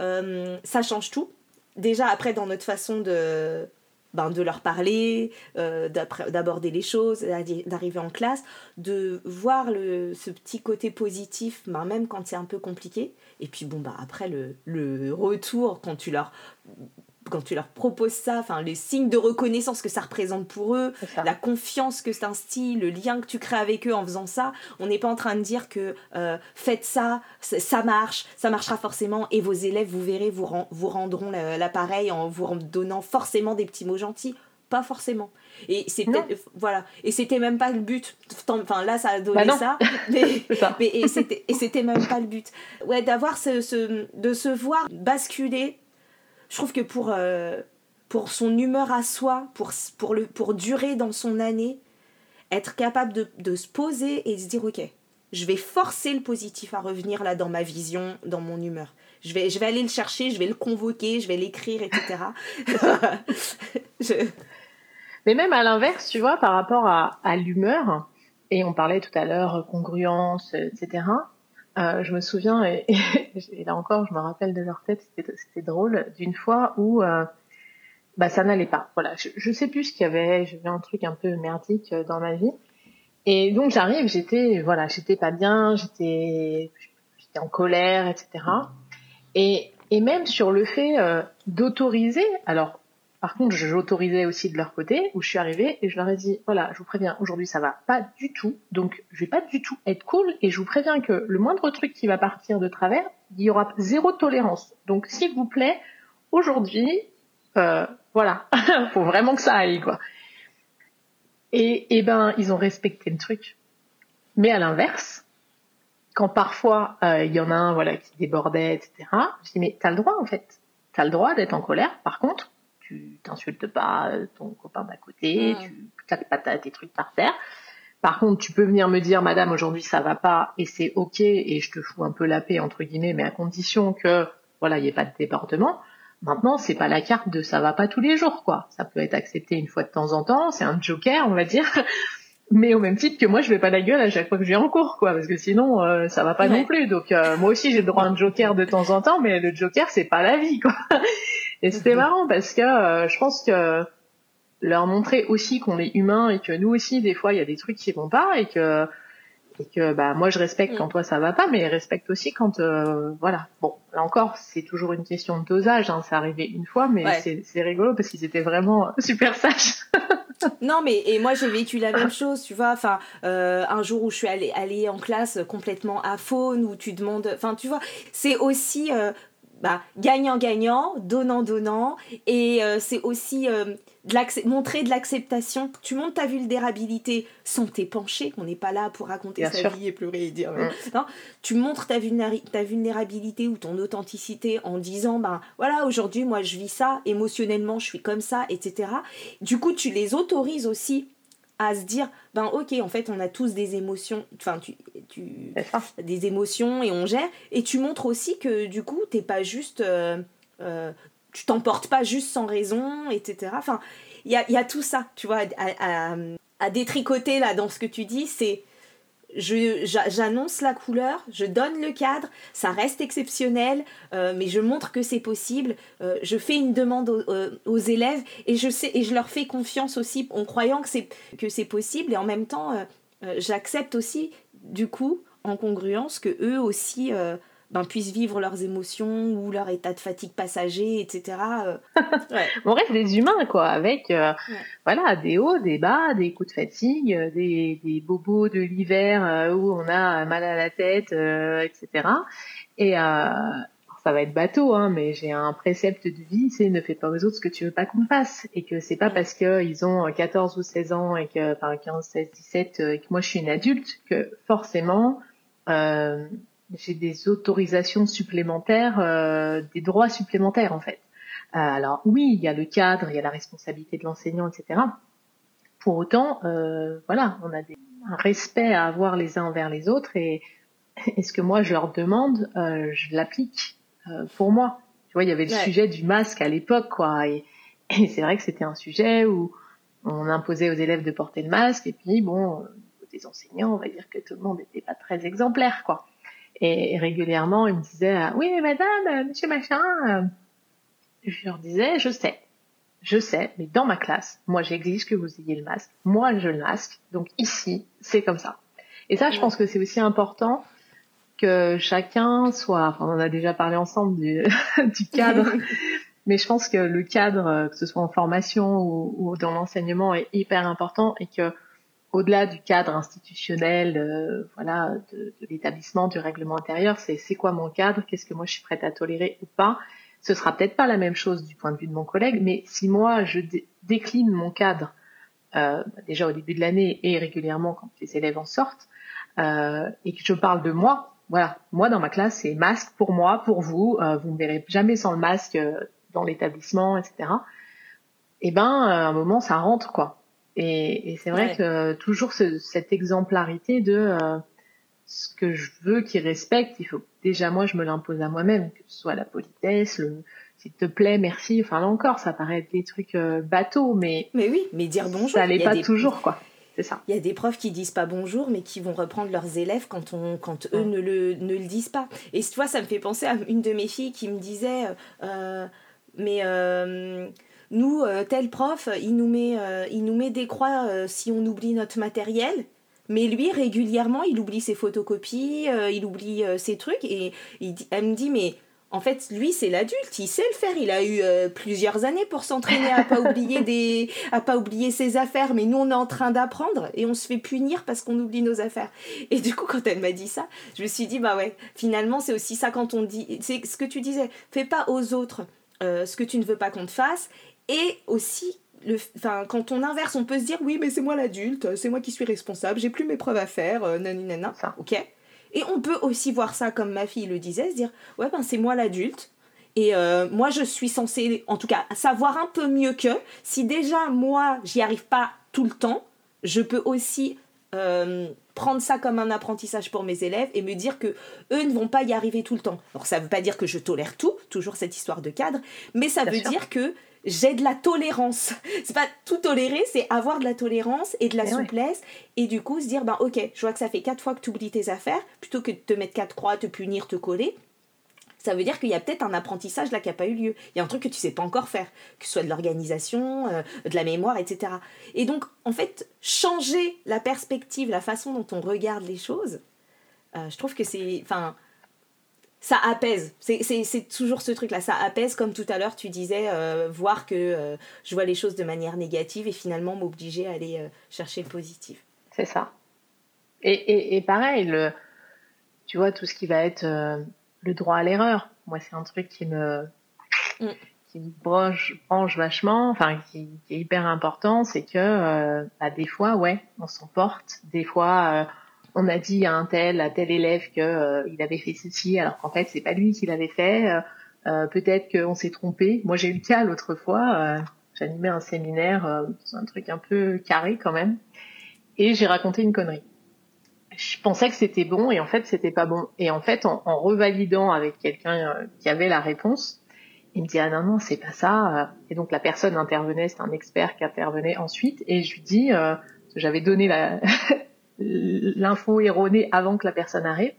[SPEAKER 1] euh, ça change tout. Déjà après dans notre façon de, ben, de leur parler, euh, d'aborder les choses, d'arriver en classe, de voir le, ce petit côté positif, ben, même quand c'est un peu compliqué. Et puis bon, bah, après le, le retour, quand tu leur quand tu leur proposes ça, enfin les signes de reconnaissance que ça représente pour eux, la confiance que c'est un style, le lien que tu crées avec eux en faisant ça, on n'est pas en train de dire que euh, faites ça, ça marche, ça marchera forcément et vos élèves, vous verrez, vous, vous rendront l'appareil en vous donnant forcément des petits mots gentils. Pas forcément. Et c'était voilà. Et c'était même pas le but. Enfin là, ça a donné bah ça. (laughs) Mais, mais et c'était et c'était même pas le but. Ouais, d'avoir ce, ce de se voir basculer je trouve que pour, euh, pour son humeur à soi, pour, pour, le, pour durer dans son année, être capable de, de se poser et se dire ok, je vais forcer le positif à revenir là dans ma vision, dans mon humeur. Je vais, je vais aller le chercher, je vais le convoquer, je vais l'écrire, etc. (laughs)
[SPEAKER 2] Mais même à l'inverse, tu vois, par rapport à, à l'humeur, et on parlait tout à l'heure congruence, etc. Euh, je me souviens, et, là encore, je me rappelle de leur tête, c'était drôle, d'une fois où euh, bah, ça n'allait pas. Voilà, je, je sais plus ce qu'il y avait, j'avais un truc un peu merdique euh, dans ma vie. Et donc j'arrive, j'étais, voilà, pas bien, j'étais, j'étais en colère, etc. Et, et même sur le fait d'autoriser, alors par contre, j'autorisais aussi de leur côté, où je suis arrivée et je leur ai dit, voilà, je vous préviens, aujourd'hui ça va pas du tout, donc je vais pas du tout être cool et je vous préviens que le moindre truc qui va partir de travers, il y aura zéro tolérance. Donc s'il vous plaît, aujourd'hui, euh, voilà, (laughs) faut vraiment que ça aille, quoi. Et, et ben, ils ont respecté le truc. Mais à l'inverse, quand parfois euh, il y en a un, voilà, qui débordait, etc. Je dis mais t'as le droit en fait, t'as le droit d'être en colère. Par contre, tu t'insultes pas ton copain d'à côté, mm. tu claques pas tes trucs par terre. Par contre, tu peux venir me dire, madame, aujourd'hui ça va pas et c'est ok et je te fous un peu la paix entre guillemets, mais à condition que voilà, il n'y ait pas de débordement. Maintenant, c'est pas la carte de ça va pas tous les jours, quoi. Ça peut être accepté une fois de temps en temps, c'est un joker, on va dire. (laughs) Mais au même titre que moi, je vais pas la gueule à chaque fois que je vais en cours, quoi, parce que sinon, euh, ça va pas non plus. Donc, euh, moi aussi, j'ai le droit à un joker de temps en temps, mais le joker, c'est pas la vie, quoi. Et c'était mhm. marrant parce que euh, je pense que leur montrer aussi qu'on est humain et que nous aussi des fois il y a des trucs qui vont pas et que et que bah moi je respecte quand mm. toi ça va pas mais respecte aussi quand euh, voilà bon là encore c'est toujours une question de dosage hein, c'est arrivé une fois mais c'est rigolo parce qu'ils étaient vraiment (laughs) super sages (laughs)
[SPEAKER 1] non mais et moi j'ai vécu la même chose tu vois enfin euh, un jour où je suis allée, allée en classe complètement à faune où tu demandes enfin tu vois c'est aussi bah, gagnant-gagnant, donnant-donnant, et euh, c'est aussi euh, de montrer de l'acceptation. Tu montres ta vulnérabilité sans t'épancher, on n'est pas là pour raconter sa vie et pleurer et dire... Mm. Non, tu montres ta, ta, vulnérabilité ou ton authenticité en disant, ben voilà, aujourd'hui moi je vis ça, émotionnellement je suis comme ça, etc. Du coup, tu les autorises aussi à se dire ben ok en fait on a tous des émotions enfin tu, tu des émotions et on gère. Et tu montres aussi que du coup t'es pas juste euh, euh, tu t'emportes pas juste sans raison etc enfin il y a, y a, tout ça tu vois à, à, à, détricoter là dans ce que tu dis c'est j'annonce la couleur, je donne le cadre, ça reste exceptionnel, euh, mais je montre que c'est possible. Euh, je fais une demande aux, élèves et je sais et je leur fais confiance aussi en croyant que c'est que c'est possible et en même temps j'accepte aussi du coup en congruence que eux aussi ben, puissent vivre leurs émotions ou leur état de fatigue passager, etc. Euh.
[SPEAKER 2] On reste des humains, quoi, avec euh, voilà, des hauts, des bas, des coups de fatigue, euh, des, des bobos de l'hiver où on a mal à la tête, etc. Et ça va être bateau, hein, mais j'ai un précepte de vie, c'est ne fais pas aux autres ce que tu veux pas qu'on fasse. Et que c'est pas parce qu'ils ont 14 ou 16 ans et que, enfin 15, 16, 17, et que moi je suis une adulte, que forcément, euh, j'ai des autorisations supplémentaires, euh, des droits supplémentaires en fait. Euh, alors oui, il y a le cadre, il y a la responsabilité de l'enseignant, etc. Pour autant, euh, voilà, on a des, un respect à avoir les uns envers les autres et, est ce que moi je leur demande, euh, je l'applique euh, pour moi. Tu vois, il y avait le sujet du masque à l'époque, quoi, et, et c'est vrai que c'était un sujet où on imposait aux élèves de porter le masque et puis bon, des enseignants, on va dire que tout le monde n'était pas très exemplaire, quoi. Et régulièrement, ils me disaient euh, Oui, mais madame, euh, monsieur machin. Euh. Je leur disais Je sais, je sais, mais dans ma classe, moi j'exige que vous ayez le masque. Moi je le masque. Donc ici, c'est comme ça. Et ça, je pense que c'est aussi important que chacun soit. Enfin, on en a déjà parlé ensemble du, (laughs) du cadre. (laughs) mais je pense que le cadre, que ce soit en formation ou, ou dans l'enseignement, est hyper important et que au-delà du cadre institutionnel, euh, voilà, de, l'établissement, du règlement intérieur, c'est c'est quoi mon cadre, qu'est-ce que moi je suis prête à tolérer ou pas. Ce sera peut-être pas la même chose du point de vue de mon collègue, mais si moi je décline mon cadre euh, déjà au début de l'année et régulièrement quand les élèves en sortent, euh, et que je parle de moi, voilà, moi dans ma classe c'est masque pour moi, pour vous, vous ne verrez jamais sans le masque dans l'établissement, etc. Et eh ben à un moment ça rentre quoi. Et, et c'est vrai que toujours ce, cette exemplarité de euh, ce que je veux qu'ils respectent, il faut déjà moi je me l'impose à moi-même, que ce soit la politesse, le s'il te plaît, merci. Enfin là encore, ça paraît être des trucs euh, bateaux, mais
[SPEAKER 1] mais oui, mais dire bonjour,
[SPEAKER 2] ça n'est pas toujours quoi. C'est ça.
[SPEAKER 1] Il y a des profs qui disent pas bonjour, mais qui vont reprendre leurs élèves quand on, quand eux ne le ne le disent pas. Et tu vois, ça me fait penser à une de mes filles qui me disait, euh, mais euh, nous, euh, tel prof, il nous met, euh, il nous met des croix euh, si on oublie notre matériel. Mais lui, régulièrement, il oublie ses photocopies, il oublie ses trucs. Et il, elle me dit, mais en fait, lui, c'est l'adulte, il sait le faire. Il a eu plusieurs années pour s'entraîner à pas (laughs) oublier des, à pas oublier ses affaires. Mais nous, on est en train d'apprendre et on se fait punir parce qu'on oublie nos affaires. Et du coup, quand elle m'a dit ça, je me suis dit, bah ouais, finalement, c'est aussi ça quand on dit, c'est ce que tu disais, fais pas aux autres ce que tu ne veux pas qu'on te fasse et aussi, le, enfin, quand on inverse, on peut se dire oui, mais c'est moi l'adulte, c'est moi qui suis responsable, j'ai plus mes preuves à faire, euh, nanana, ça, ok? Et on peut aussi voir ça comme ma fille le disait, se dire ouais, ben c'est moi l'adulte. Et euh, moi, je suis censée, en tout cas, savoir un peu mieux que si déjà moi, j'y arrive pas tout le temps, je peux aussi euh, prendre ça comme un apprentissage pour mes élèves et me dire que eux ne vont pas y arriver tout le temps. Alors ça veut pas dire que je tolère tout, toujours cette histoire de cadre, mais ça veut dire que j'ai de la tolérance. (laughs) C'est pas tout tolérer, c'est avoir de la tolérance et de la souplesse. Et du coup, se dire, ben ok, je vois que ça fait quatre fois que tu oublies tes affaires, plutôt que de te mettre quatre croix, te punir, te coller. Ça veut dire qu'il y a peut-être un apprentissage là qui n'a pas eu lieu. Il y a un truc que tu sais pas encore faire, que ce soit de l'organisation, euh, de la mémoire, etc. Et donc, en fait, changer la perspective, la façon dont on regarde les choses, euh, je trouve que c'est. Enfin, ça apaise. C'est toujours ce truc-là, ça apaise, comme tout à l'heure tu disais, euh, voir que euh, je vois les choses de manière négative et finalement m'obliger à aller euh, chercher le positif.
[SPEAKER 2] C'est ça. Et, et, et, pareil, le, tu vois, tout ce qui va être le droit à l'erreur, moi c'est un truc qui me, mm. qui me branche, branche vachement, enfin qui, qui, est hyper important, c'est que bah, des fois, ouais, on s'emporte, des fois on a dit à un tel, à tel élève que euh, avait fait ceci, alors qu'en fait c'est pas lui qui l'avait fait. Euh, euh, peut-être qu'on s'est trompé. Moi j'ai eu le cas l'autre fois. J'animais un séminaire, un truc un peu carré quand même, et j'ai raconté une connerie. Je pensais que c'était bon et en fait c'était pas bon. Et en fait en, en revalidant avec quelqu'un qui avait la réponse, il me dit ah non non c'est pas ça. Et donc la personne intervenait, c'est un expert qui intervenait ensuite et je lui dis j'avais donné la (laughs) l'info erronée avant que la personne arrive.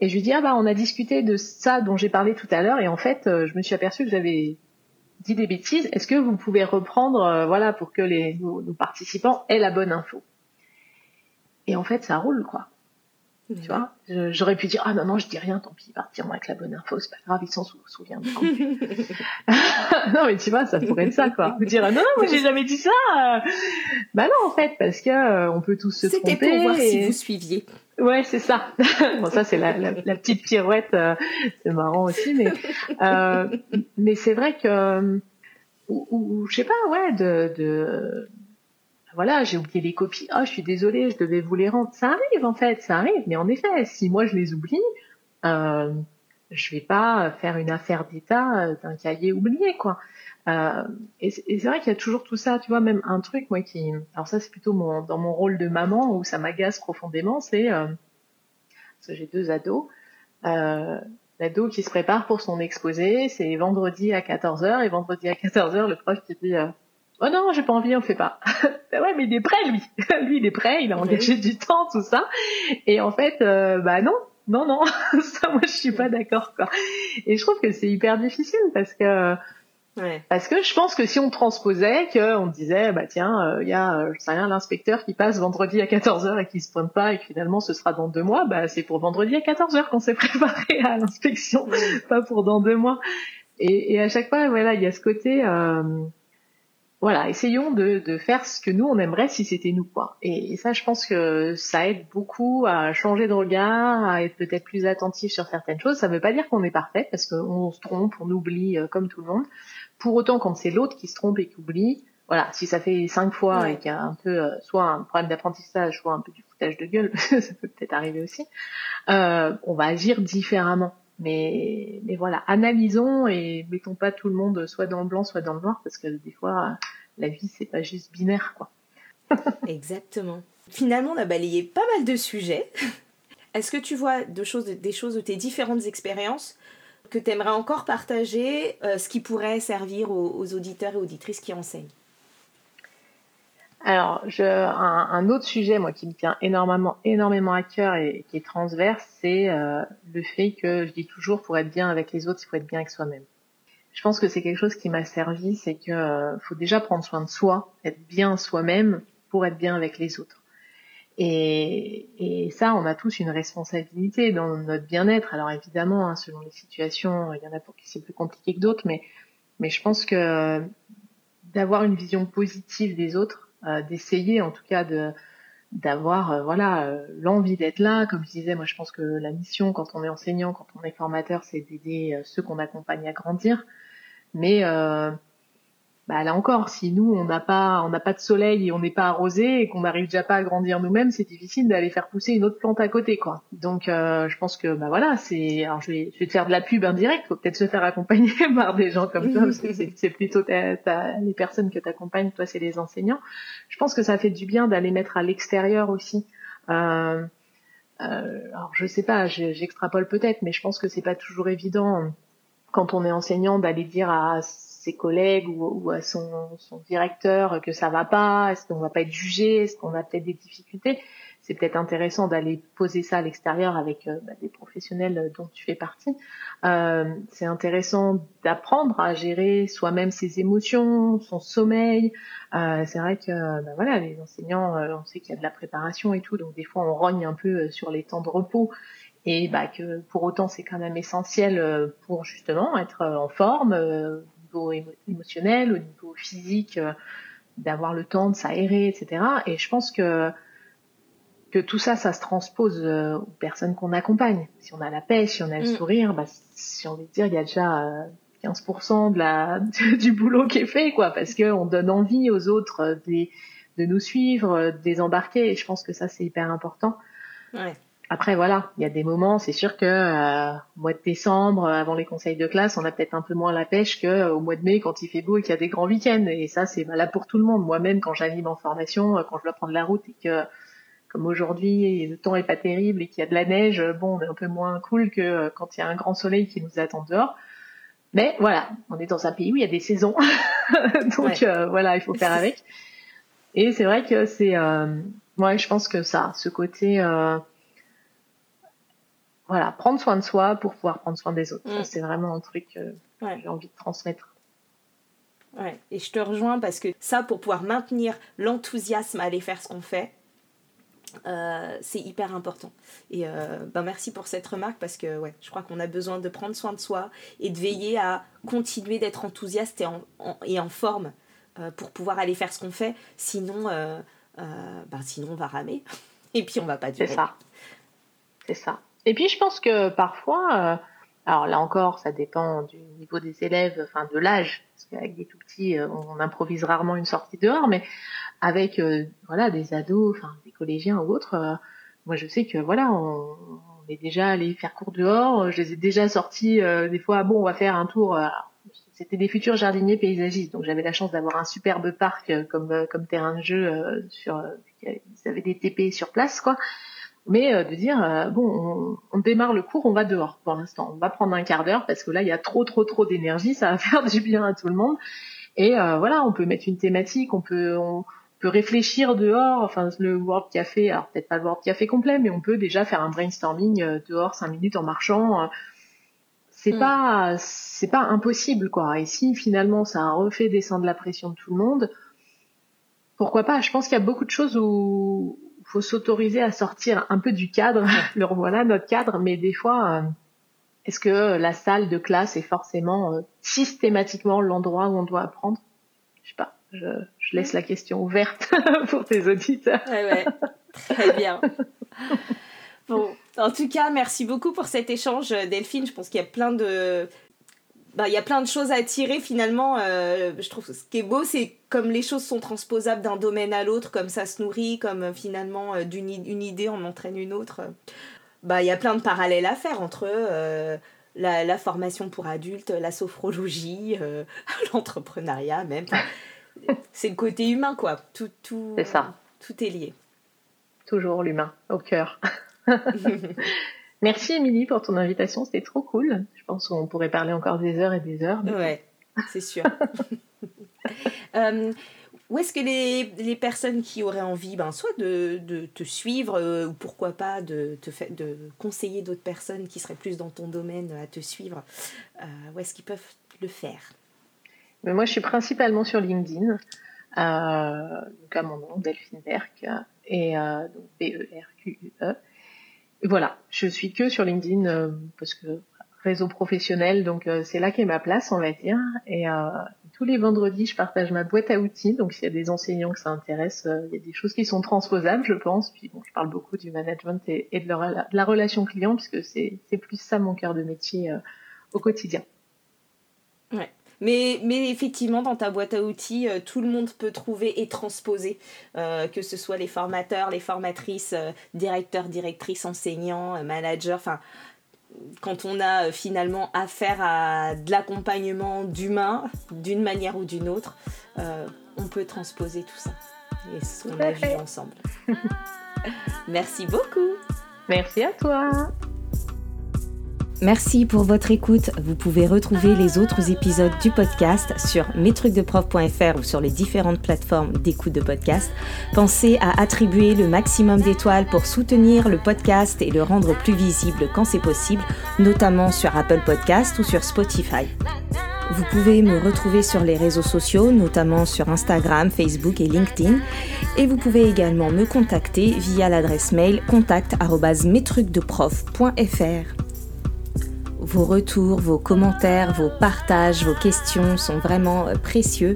[SPEAKER 2] Et je lui dis ah bah on a discuté de ça dont j'ai parlé tout à l'heure et en fait je me suis aperçue que j'avais dit des bêtises. Est-ce que vous pouvez reprendre voilà pour que les nos participants aient la bonne info? Et en fait ça roule quoi. Tu vois, j'aurais pu dire ah non non je dis rien, tant pis, partir avec la bonne info, c'est pas grave, ils s'en souviendront. (laughs) (laughs) non mais tu vois, ça pourrait être ça quoi. Vous dire ah, non non moi j'ai jamais dit ça. Bah non en fait parce que euh, on peut tous se tromper.
[SPEAKER 1] C'était pour voir si vous suiviez.
[SPEAKER 2] Ouais c'est ça. (laughs) bon ça c'est la, la, la, petite pirouette, euh, c'est marrant aussi mais euh, mais c'est vrai que ou, ou je sais pas ouais de, de voilà, j'ai oublié les copies. Oh, je suis désolée, je devais vous les rendre. Ça arrive en fait, ça arrive. Mais en effet, si moi je les oublie, euh, je vais pas faire une affaire d'état d'un cahier oublié, quoi. Euh, et c'est vrai qu'il y a toujours tout ça, tu vois, même un truc moi qui, alors ça c'est plutôt dans mon rôle de maman où ça m'agace profondément, c'est euh, parce que j'ai deux ados. Euh, L'ado qui se prépare pour son exposé, c'est vendredi à 14h et vendredi à 14h le prof qui dit euh, Oh non, j'ai pas envie, on fait pas. (laughs) Ben ouais, mais il est prêt, lui. (laughs) lui, il est prêt, il a engagé du temps, tout ça. Et en fait, euh, bah non, non, non, (laughs) ça, moi, je suis pas d'accord, quoi. Et je trouve que c'est hyper difficile parce que, ouais. parce que je pense que si on transposait, qu'on disait, bah tiens, il euh, y a, euh, je sais rien, l'inspecteur qui passe vendredi à 14h et qui se pointe pas et que finalement ce sera dans deux mois, bah c'est pour vendredi à 14h qu'on s'est préparé à l'inspection, pas pour dans deux mois. Et, et à chaque fois, voilà, il y a ce côté, euh, voilà, essayons de, de, faire ce que nous on aimerait si c'était nous quoi. Et, ça, je pense que ça aide beaucoup à changer de regard, à être peut-être plus attentif sur certaines choses. Ça ne veut pas dire qu'on est parfait parce qu'on se trompe, on oublie euh, comme tout le monde. Pour autant, quand c'est l'autre qui se trompe et qui oublie, voilà, si ça fait cinq fois et qu'il y a un peu euh, soit un problème d'apprentissage, soit un peu du foutage de gueule, (laughs) ça peut peut-être arriver aussi, euh, on va agir différemment. Mais, mais voilà, analysons et mettons pas tout le monde soit dans le blanc, soit dans le noir, parce que des fois, la vie, c'est pas juste binaire, quoi. (laughs)
[SPEAKER 1] Exactement. Finalement, on a balayé pas mal de sujets. (laughs) Est-ce que tu vois des choses de tes différentes expériences que tu aimerais encore partager, euh, ce qui pourrait servir aux auditeurs et auditrices qui enseignent?
[SPEAKER 2] Alors, je, un, un, autre sujet, moi, qui me tient énormément, énormément à cœur et, qui est transverse, c'est euh, le fait que je dis toujours, pour être bien avec les autres, il faut être bien avec soi-même. Je pense que c'est quelque chose qui m'a servi, c'est que euh, faut déjà prendre soin de soi, être bien soi-même pour être bien avec les autres. Et, et, ça, on a tous une responsabilité dans notre bien-être. Alors évidemment, hein, selon les situations, il y en a pour qui c'est plus compliqué que d'autres, mais, mais je pense que d'avoir une vision positive des autres, euh, d'essayer en tout cas d'avoir euh, voilà euh, l'envie d'être là. Comme je disais moi je pense que la mission quand on est enseignant quand on est formateur c'est d'aider ceux qu'on accompagne à grandir. Mais bah là encore, si nous on n'a pas on n'a pas de soleil et on n'est pas arrosé et qu'on n'arrive déjà pas à grandir nous-mêmes, c'est difficile d'aller faire pousser une autre plante à côté quoi. Donc euh, je pense que bah voilà, c'est alors je vais je vais te faire de la pub indirecte, faut peut-être se faire accompagner (laughs) par des gens comme toi parce que c'est plutôt les personnes que tu accompagnes, toi c'est les enseignants. Je pense que ça fait du bien d'aller mettre à l'extérieur aussi. Euh, euh, alors je sais pas, j'extrapole peut-être, mais je pense que c'est pas toujours évident quand on est enseignant d'aller dire à ses collègues ou, à son, directeur que ça va pas, est-ce qu'on va pas être jugé, est-ce qu'on a peut-être des difficultés. C'est peut-être intéressant d'aller poser ça à l'extérieur avec euh, bah, des professionnels dont tu fais partie. Euh, c'est intéressant d'apprendre à gérer soi-même ses émotions, son sommeil. Euh, c'est vrai que bah, voilà, les enseignants, on sait qu'il y a de la préparation et tout, donc des fois on rogne un peu sur les temps de repos et bah, que pour autant c'est quand même essentiel pour justement être en forme, niveau émotionnel, au niveau physique, euh, d'avoir le temps de s'aérer, etc. Et je pense que que tout ça, ça se transpose euh, aux personnes qu'on accompagne. Si on a la pêche, si on a le mm. sourire, bah, si on veut dire, il y a déjà 15% euh, de la (laughs) du boulot qui est fait, quoi, parce que on donne envie aux autres de, de nous suivre, de les embarquer. Et je pense que ça, c'est hyper important. Ouais. Après voilà, il y a des moments, c'est sûr que euh, au mois de décembre, avant les conseils de classe, on a peut-être un peu moins la pêche que euh, au mois de mai quand il fait beau et qu'il y a des grands week-ends. Et ça, c'est valable pour tout le monde. Moi-même, quand j'anime en formation, euh, quand je dois prendre la route et que comme aujourd'hui le temps est pas terrible et qu'il y a de la neige, bon, on est un peu moins cool que quand il y a un grand soleil qui nous attend dehors. Mais voilà, on est dans un pays où il y a des saisons, (laughs) donc voilà, il faut faire avec. Et c'est vrai que c'est Ouais, je pense que ça, ce côté, euh, voilà, prendre soin de soi pour pouvoir prendre soin des autres.
[SPEAKER 1] Mm.
[SPEAKER 2] C'est vraiment un truc que
[SPEAKER 1] Ouais.
[SPEAKER 2] j'ai envie de transmettre.
[SPEAKER 1] Ouais, et je te rejoins parce que ça, pour pouvoir maintenir l'enthousiasme à aller faire ce qu'on fait, euh, c'est hyper important. Et euh, ben merci pour cette remarque parce que ouais, je crois qu'on a besoin de prendre soin de soi et de veiller à continuer d'être enthousiaste et en, en- et en forme euh, pour pouvoir aller faire ce qu'on fait. Sinon, euh, euh, ben sinon on va ramer (laughs) et puis on va pas
[SPEAKER 2] C'est
[SPEAKER 1] durer.
[SPEAKER 2] ça. C'est ça. Et puis je pense que parfois, euh, alors là encore, ça dépend du niveau des élèves, enfin de l'âge, parce qu'avec des tout petits, euh, on improvise rarement une sortie dehors, mais avec euh, voilà des ados, enfin des collégiens ou autres, euh, moi je sais que voilà, on, est déjà allé faire cours dehors, je les ai déjà sortis euh, des fois, bon on va faire un tour. euh, c'était des futurs jardiniers paysagistes, donc j'avais la chance d'avoir un superbe parc comme comme terrain de jeu sur, ils avaient des TP sur place quoi mais euh, de dire euh, bon on, on démarre le cours on va dehors pour l'instant. On va prendre un quart d'heure parce que là il y a trop trop trop d'énergie ça va (laughs) faire du bien à tout le monde. Et euh, voilà on peut mettre une thématique on peut on peut réfléchir dehors enfin le World Café alors peut-être pas le World Café complet mais on peut déjà faire un brainstorming euh, dehors cinq minutes en marchant euh, c'est
[SPEAKER 1] Mm.
[SPEAKER 2] pas c'est pas impossible quoi. Et si finalement ça refait descendre la pression de tout le monde pourquoi pas? Je pense qu'il y a beaucoup de choses où faut s'autoriser à sortir un peu du cadre. (laughs) Le revoilà notre cadre, mais des fois, euh, est-ce que la salle de classe est forcément euh, systématiquement l'endroit où on doit apprendre? Je sais pas. Je, je laisse la question ouverte (laughs) pour tes auditeurs.
[SPEAKER 1] Ouais, ouais. Très bien. (laughs) Bon, en tout cas, merci beaucoup pour cet échange, Delphine. Je pense qu'il y a plein de. Bah, il y a plein de choses à tirer finalement. euh, je trouve que ce qui est beau, c'est comme les choses sont transposables d'un domaine à l'autre, comme ça se nourrit, comme euh, finalement euh, d'une une idée en entraîne une autre. Bah, il y a plein de parallèles à faire entre euh, la, la formation pour adultes, la sophrologie, euh, (laughs) l'entrepreneuriat même. C'est le côté humain, quoi. Tout, tout,
[SPEAKER 2] C'est ça.
[SPEAKER 1] Tout est lié.
[SPEAKER 2] Toujours l'humain au cœur. (laughs) Merci Émilie pour ton invitation, c'était trop cool. Je pense qu'on pourrait parler encore des heures et des heures. mais-
[SPEAKER 1] Ouais, c'est sûr. (laughs) Euh, où est-ce que les, les personnes qui auraient envie, ben, soit de, de te suivre, euh, ou pourquoi pas de, te de conseiller d'autres personnes qui seraient plus dans ton domaine à te suivre, euh, où est-ce qu'ils peuvent le faire?
[SPEAKER 2] Mais moi, je suis principalement sur LinkedIn, euh, donc à mon nom, Delphine Berck, et donc B-E-R-Q-U-E. Et voilà, je suis que sur LinkedIn euh, parce que réseau professionnel, donc euh, c'est là qu'est ma place, on va dire. Et euh, tous les vendredis, je partage ma boîte à outils, donc s'il y a des enseignants que ça intéresse, euh, il y a des choses qui sont transposables, je pense. Puis bon, je parle beaucoup du management et, de, la, relation client, puisque c'est plus ça mon cœur de métier au quotidien.
[SPEAKER 1] Mais, mais effectivement, dans ta boîte à outils, euh, tout le monde peut trouver et transposer, euh, que ce soit les formateurs, les formatrices, euh, directeurs, directrices, enseignants, managers, enfin, quand on a finalement affaire à de l'accompagnement d'humains, d'une manière ou d'une autre, on peut transposer tout ça. Et ce qu'on a vu ensemble. (laughs) Merci beaucoup.
[SPEAKER 2] Merci à toi.
[SPEAKER 1] Merci pour votre écoute. Vous pouvez retrouver les autres épisodes du podcast sur mestrucsdeprof.fr ou sur les différentes plateformes d'écoute de podcast. Pensez à attribuer le maximum d'étoiles pour soutenir le podcast et le rendre plus visible quand c'est possible, notamment sur Apple Podcast ou sur Spotify. Vous pouvez me retrouver sur les réseaux sociaux, notamment sur Instagram, Facebook et LinkedIn. Et vous pouvez également me contacter via l'adresse mail contact@mestrucsdeprof.fr. Vos retours, vos commentaires, vos partages, vos questions sont vraiment euh, précieux.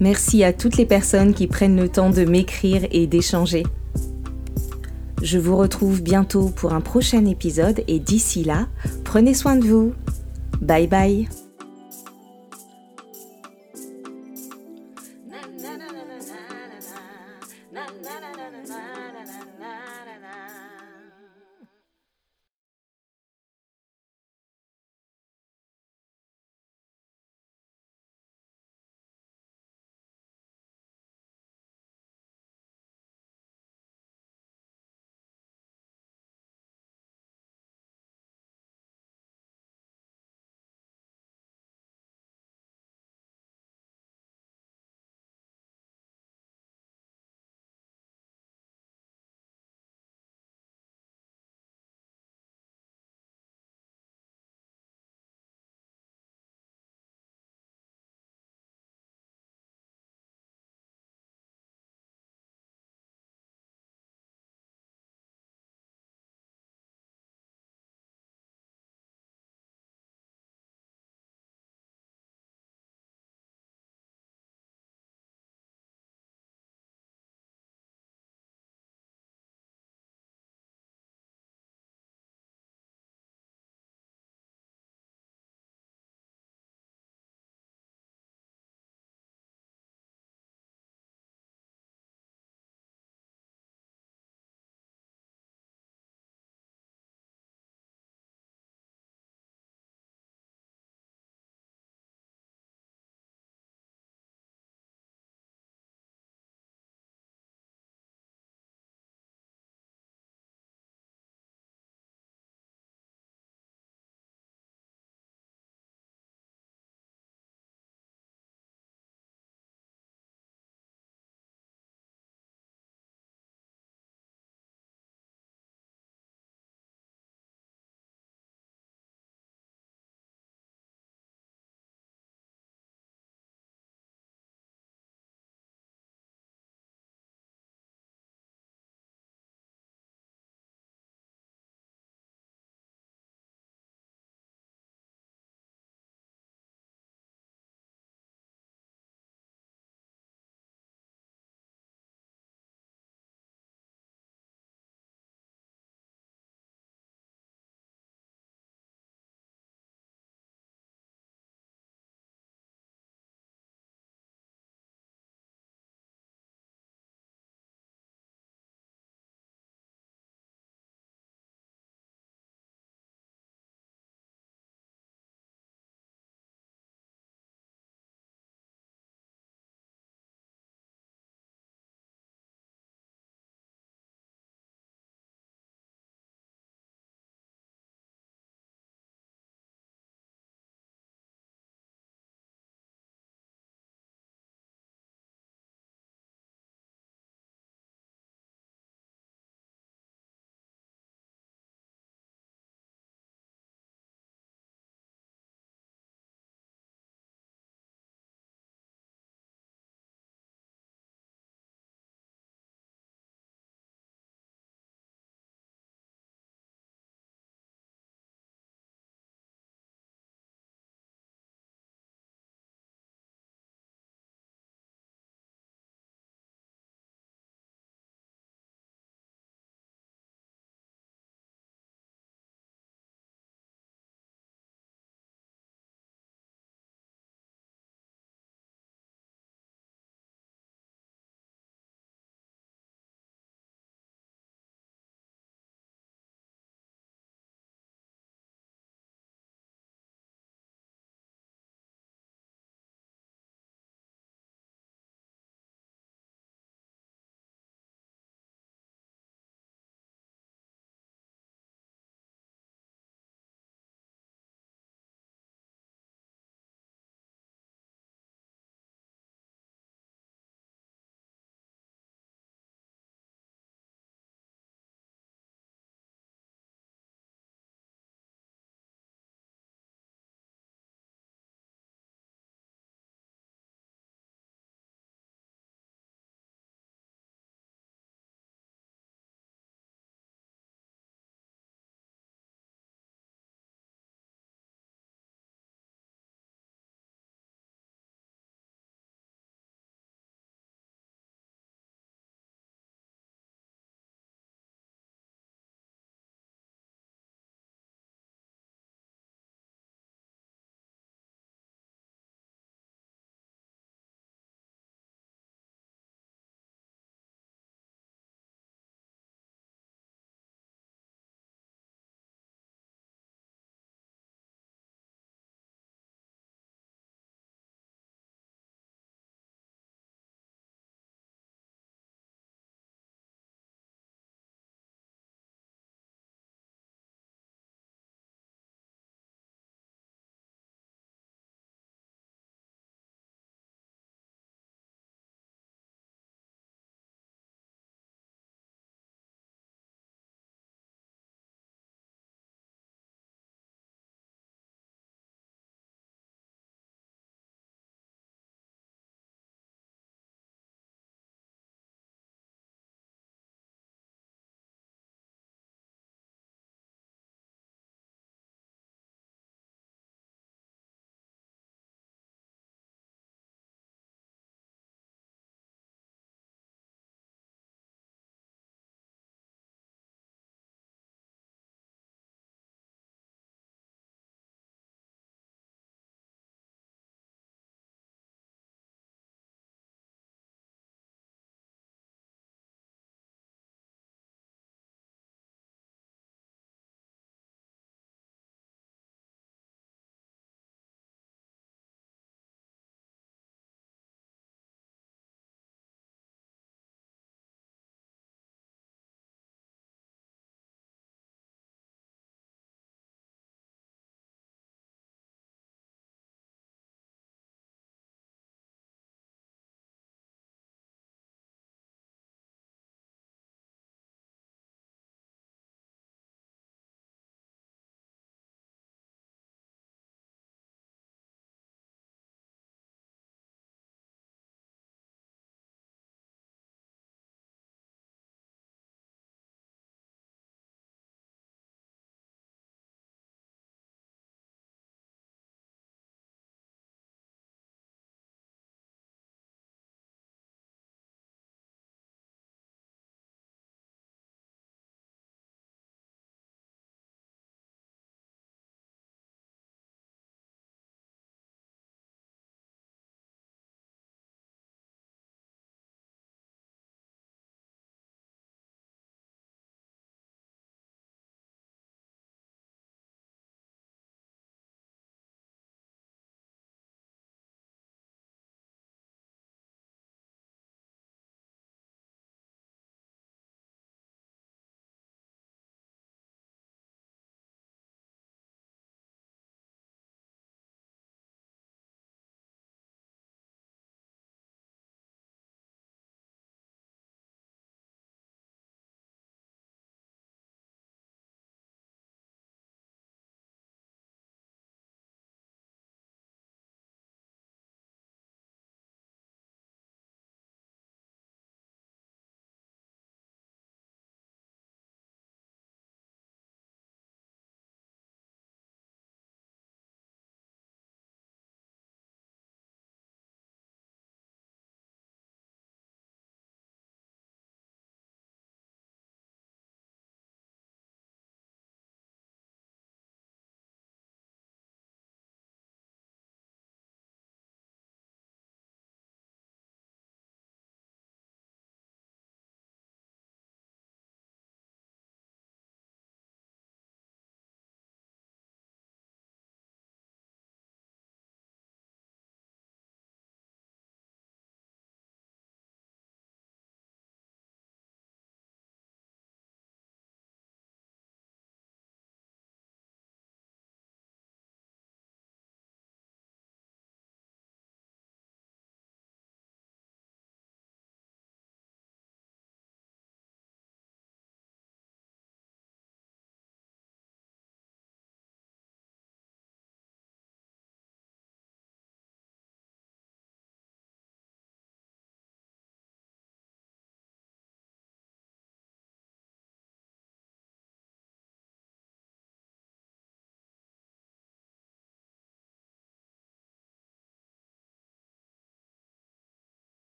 [SPEAKER 1] Merci à toutes les personnes qui prennent le temps de m'écrire et d'échanger. Je vous retrouve bientôt pour un prochain épisode et d'ici là, prenez soin de vous. Bye bye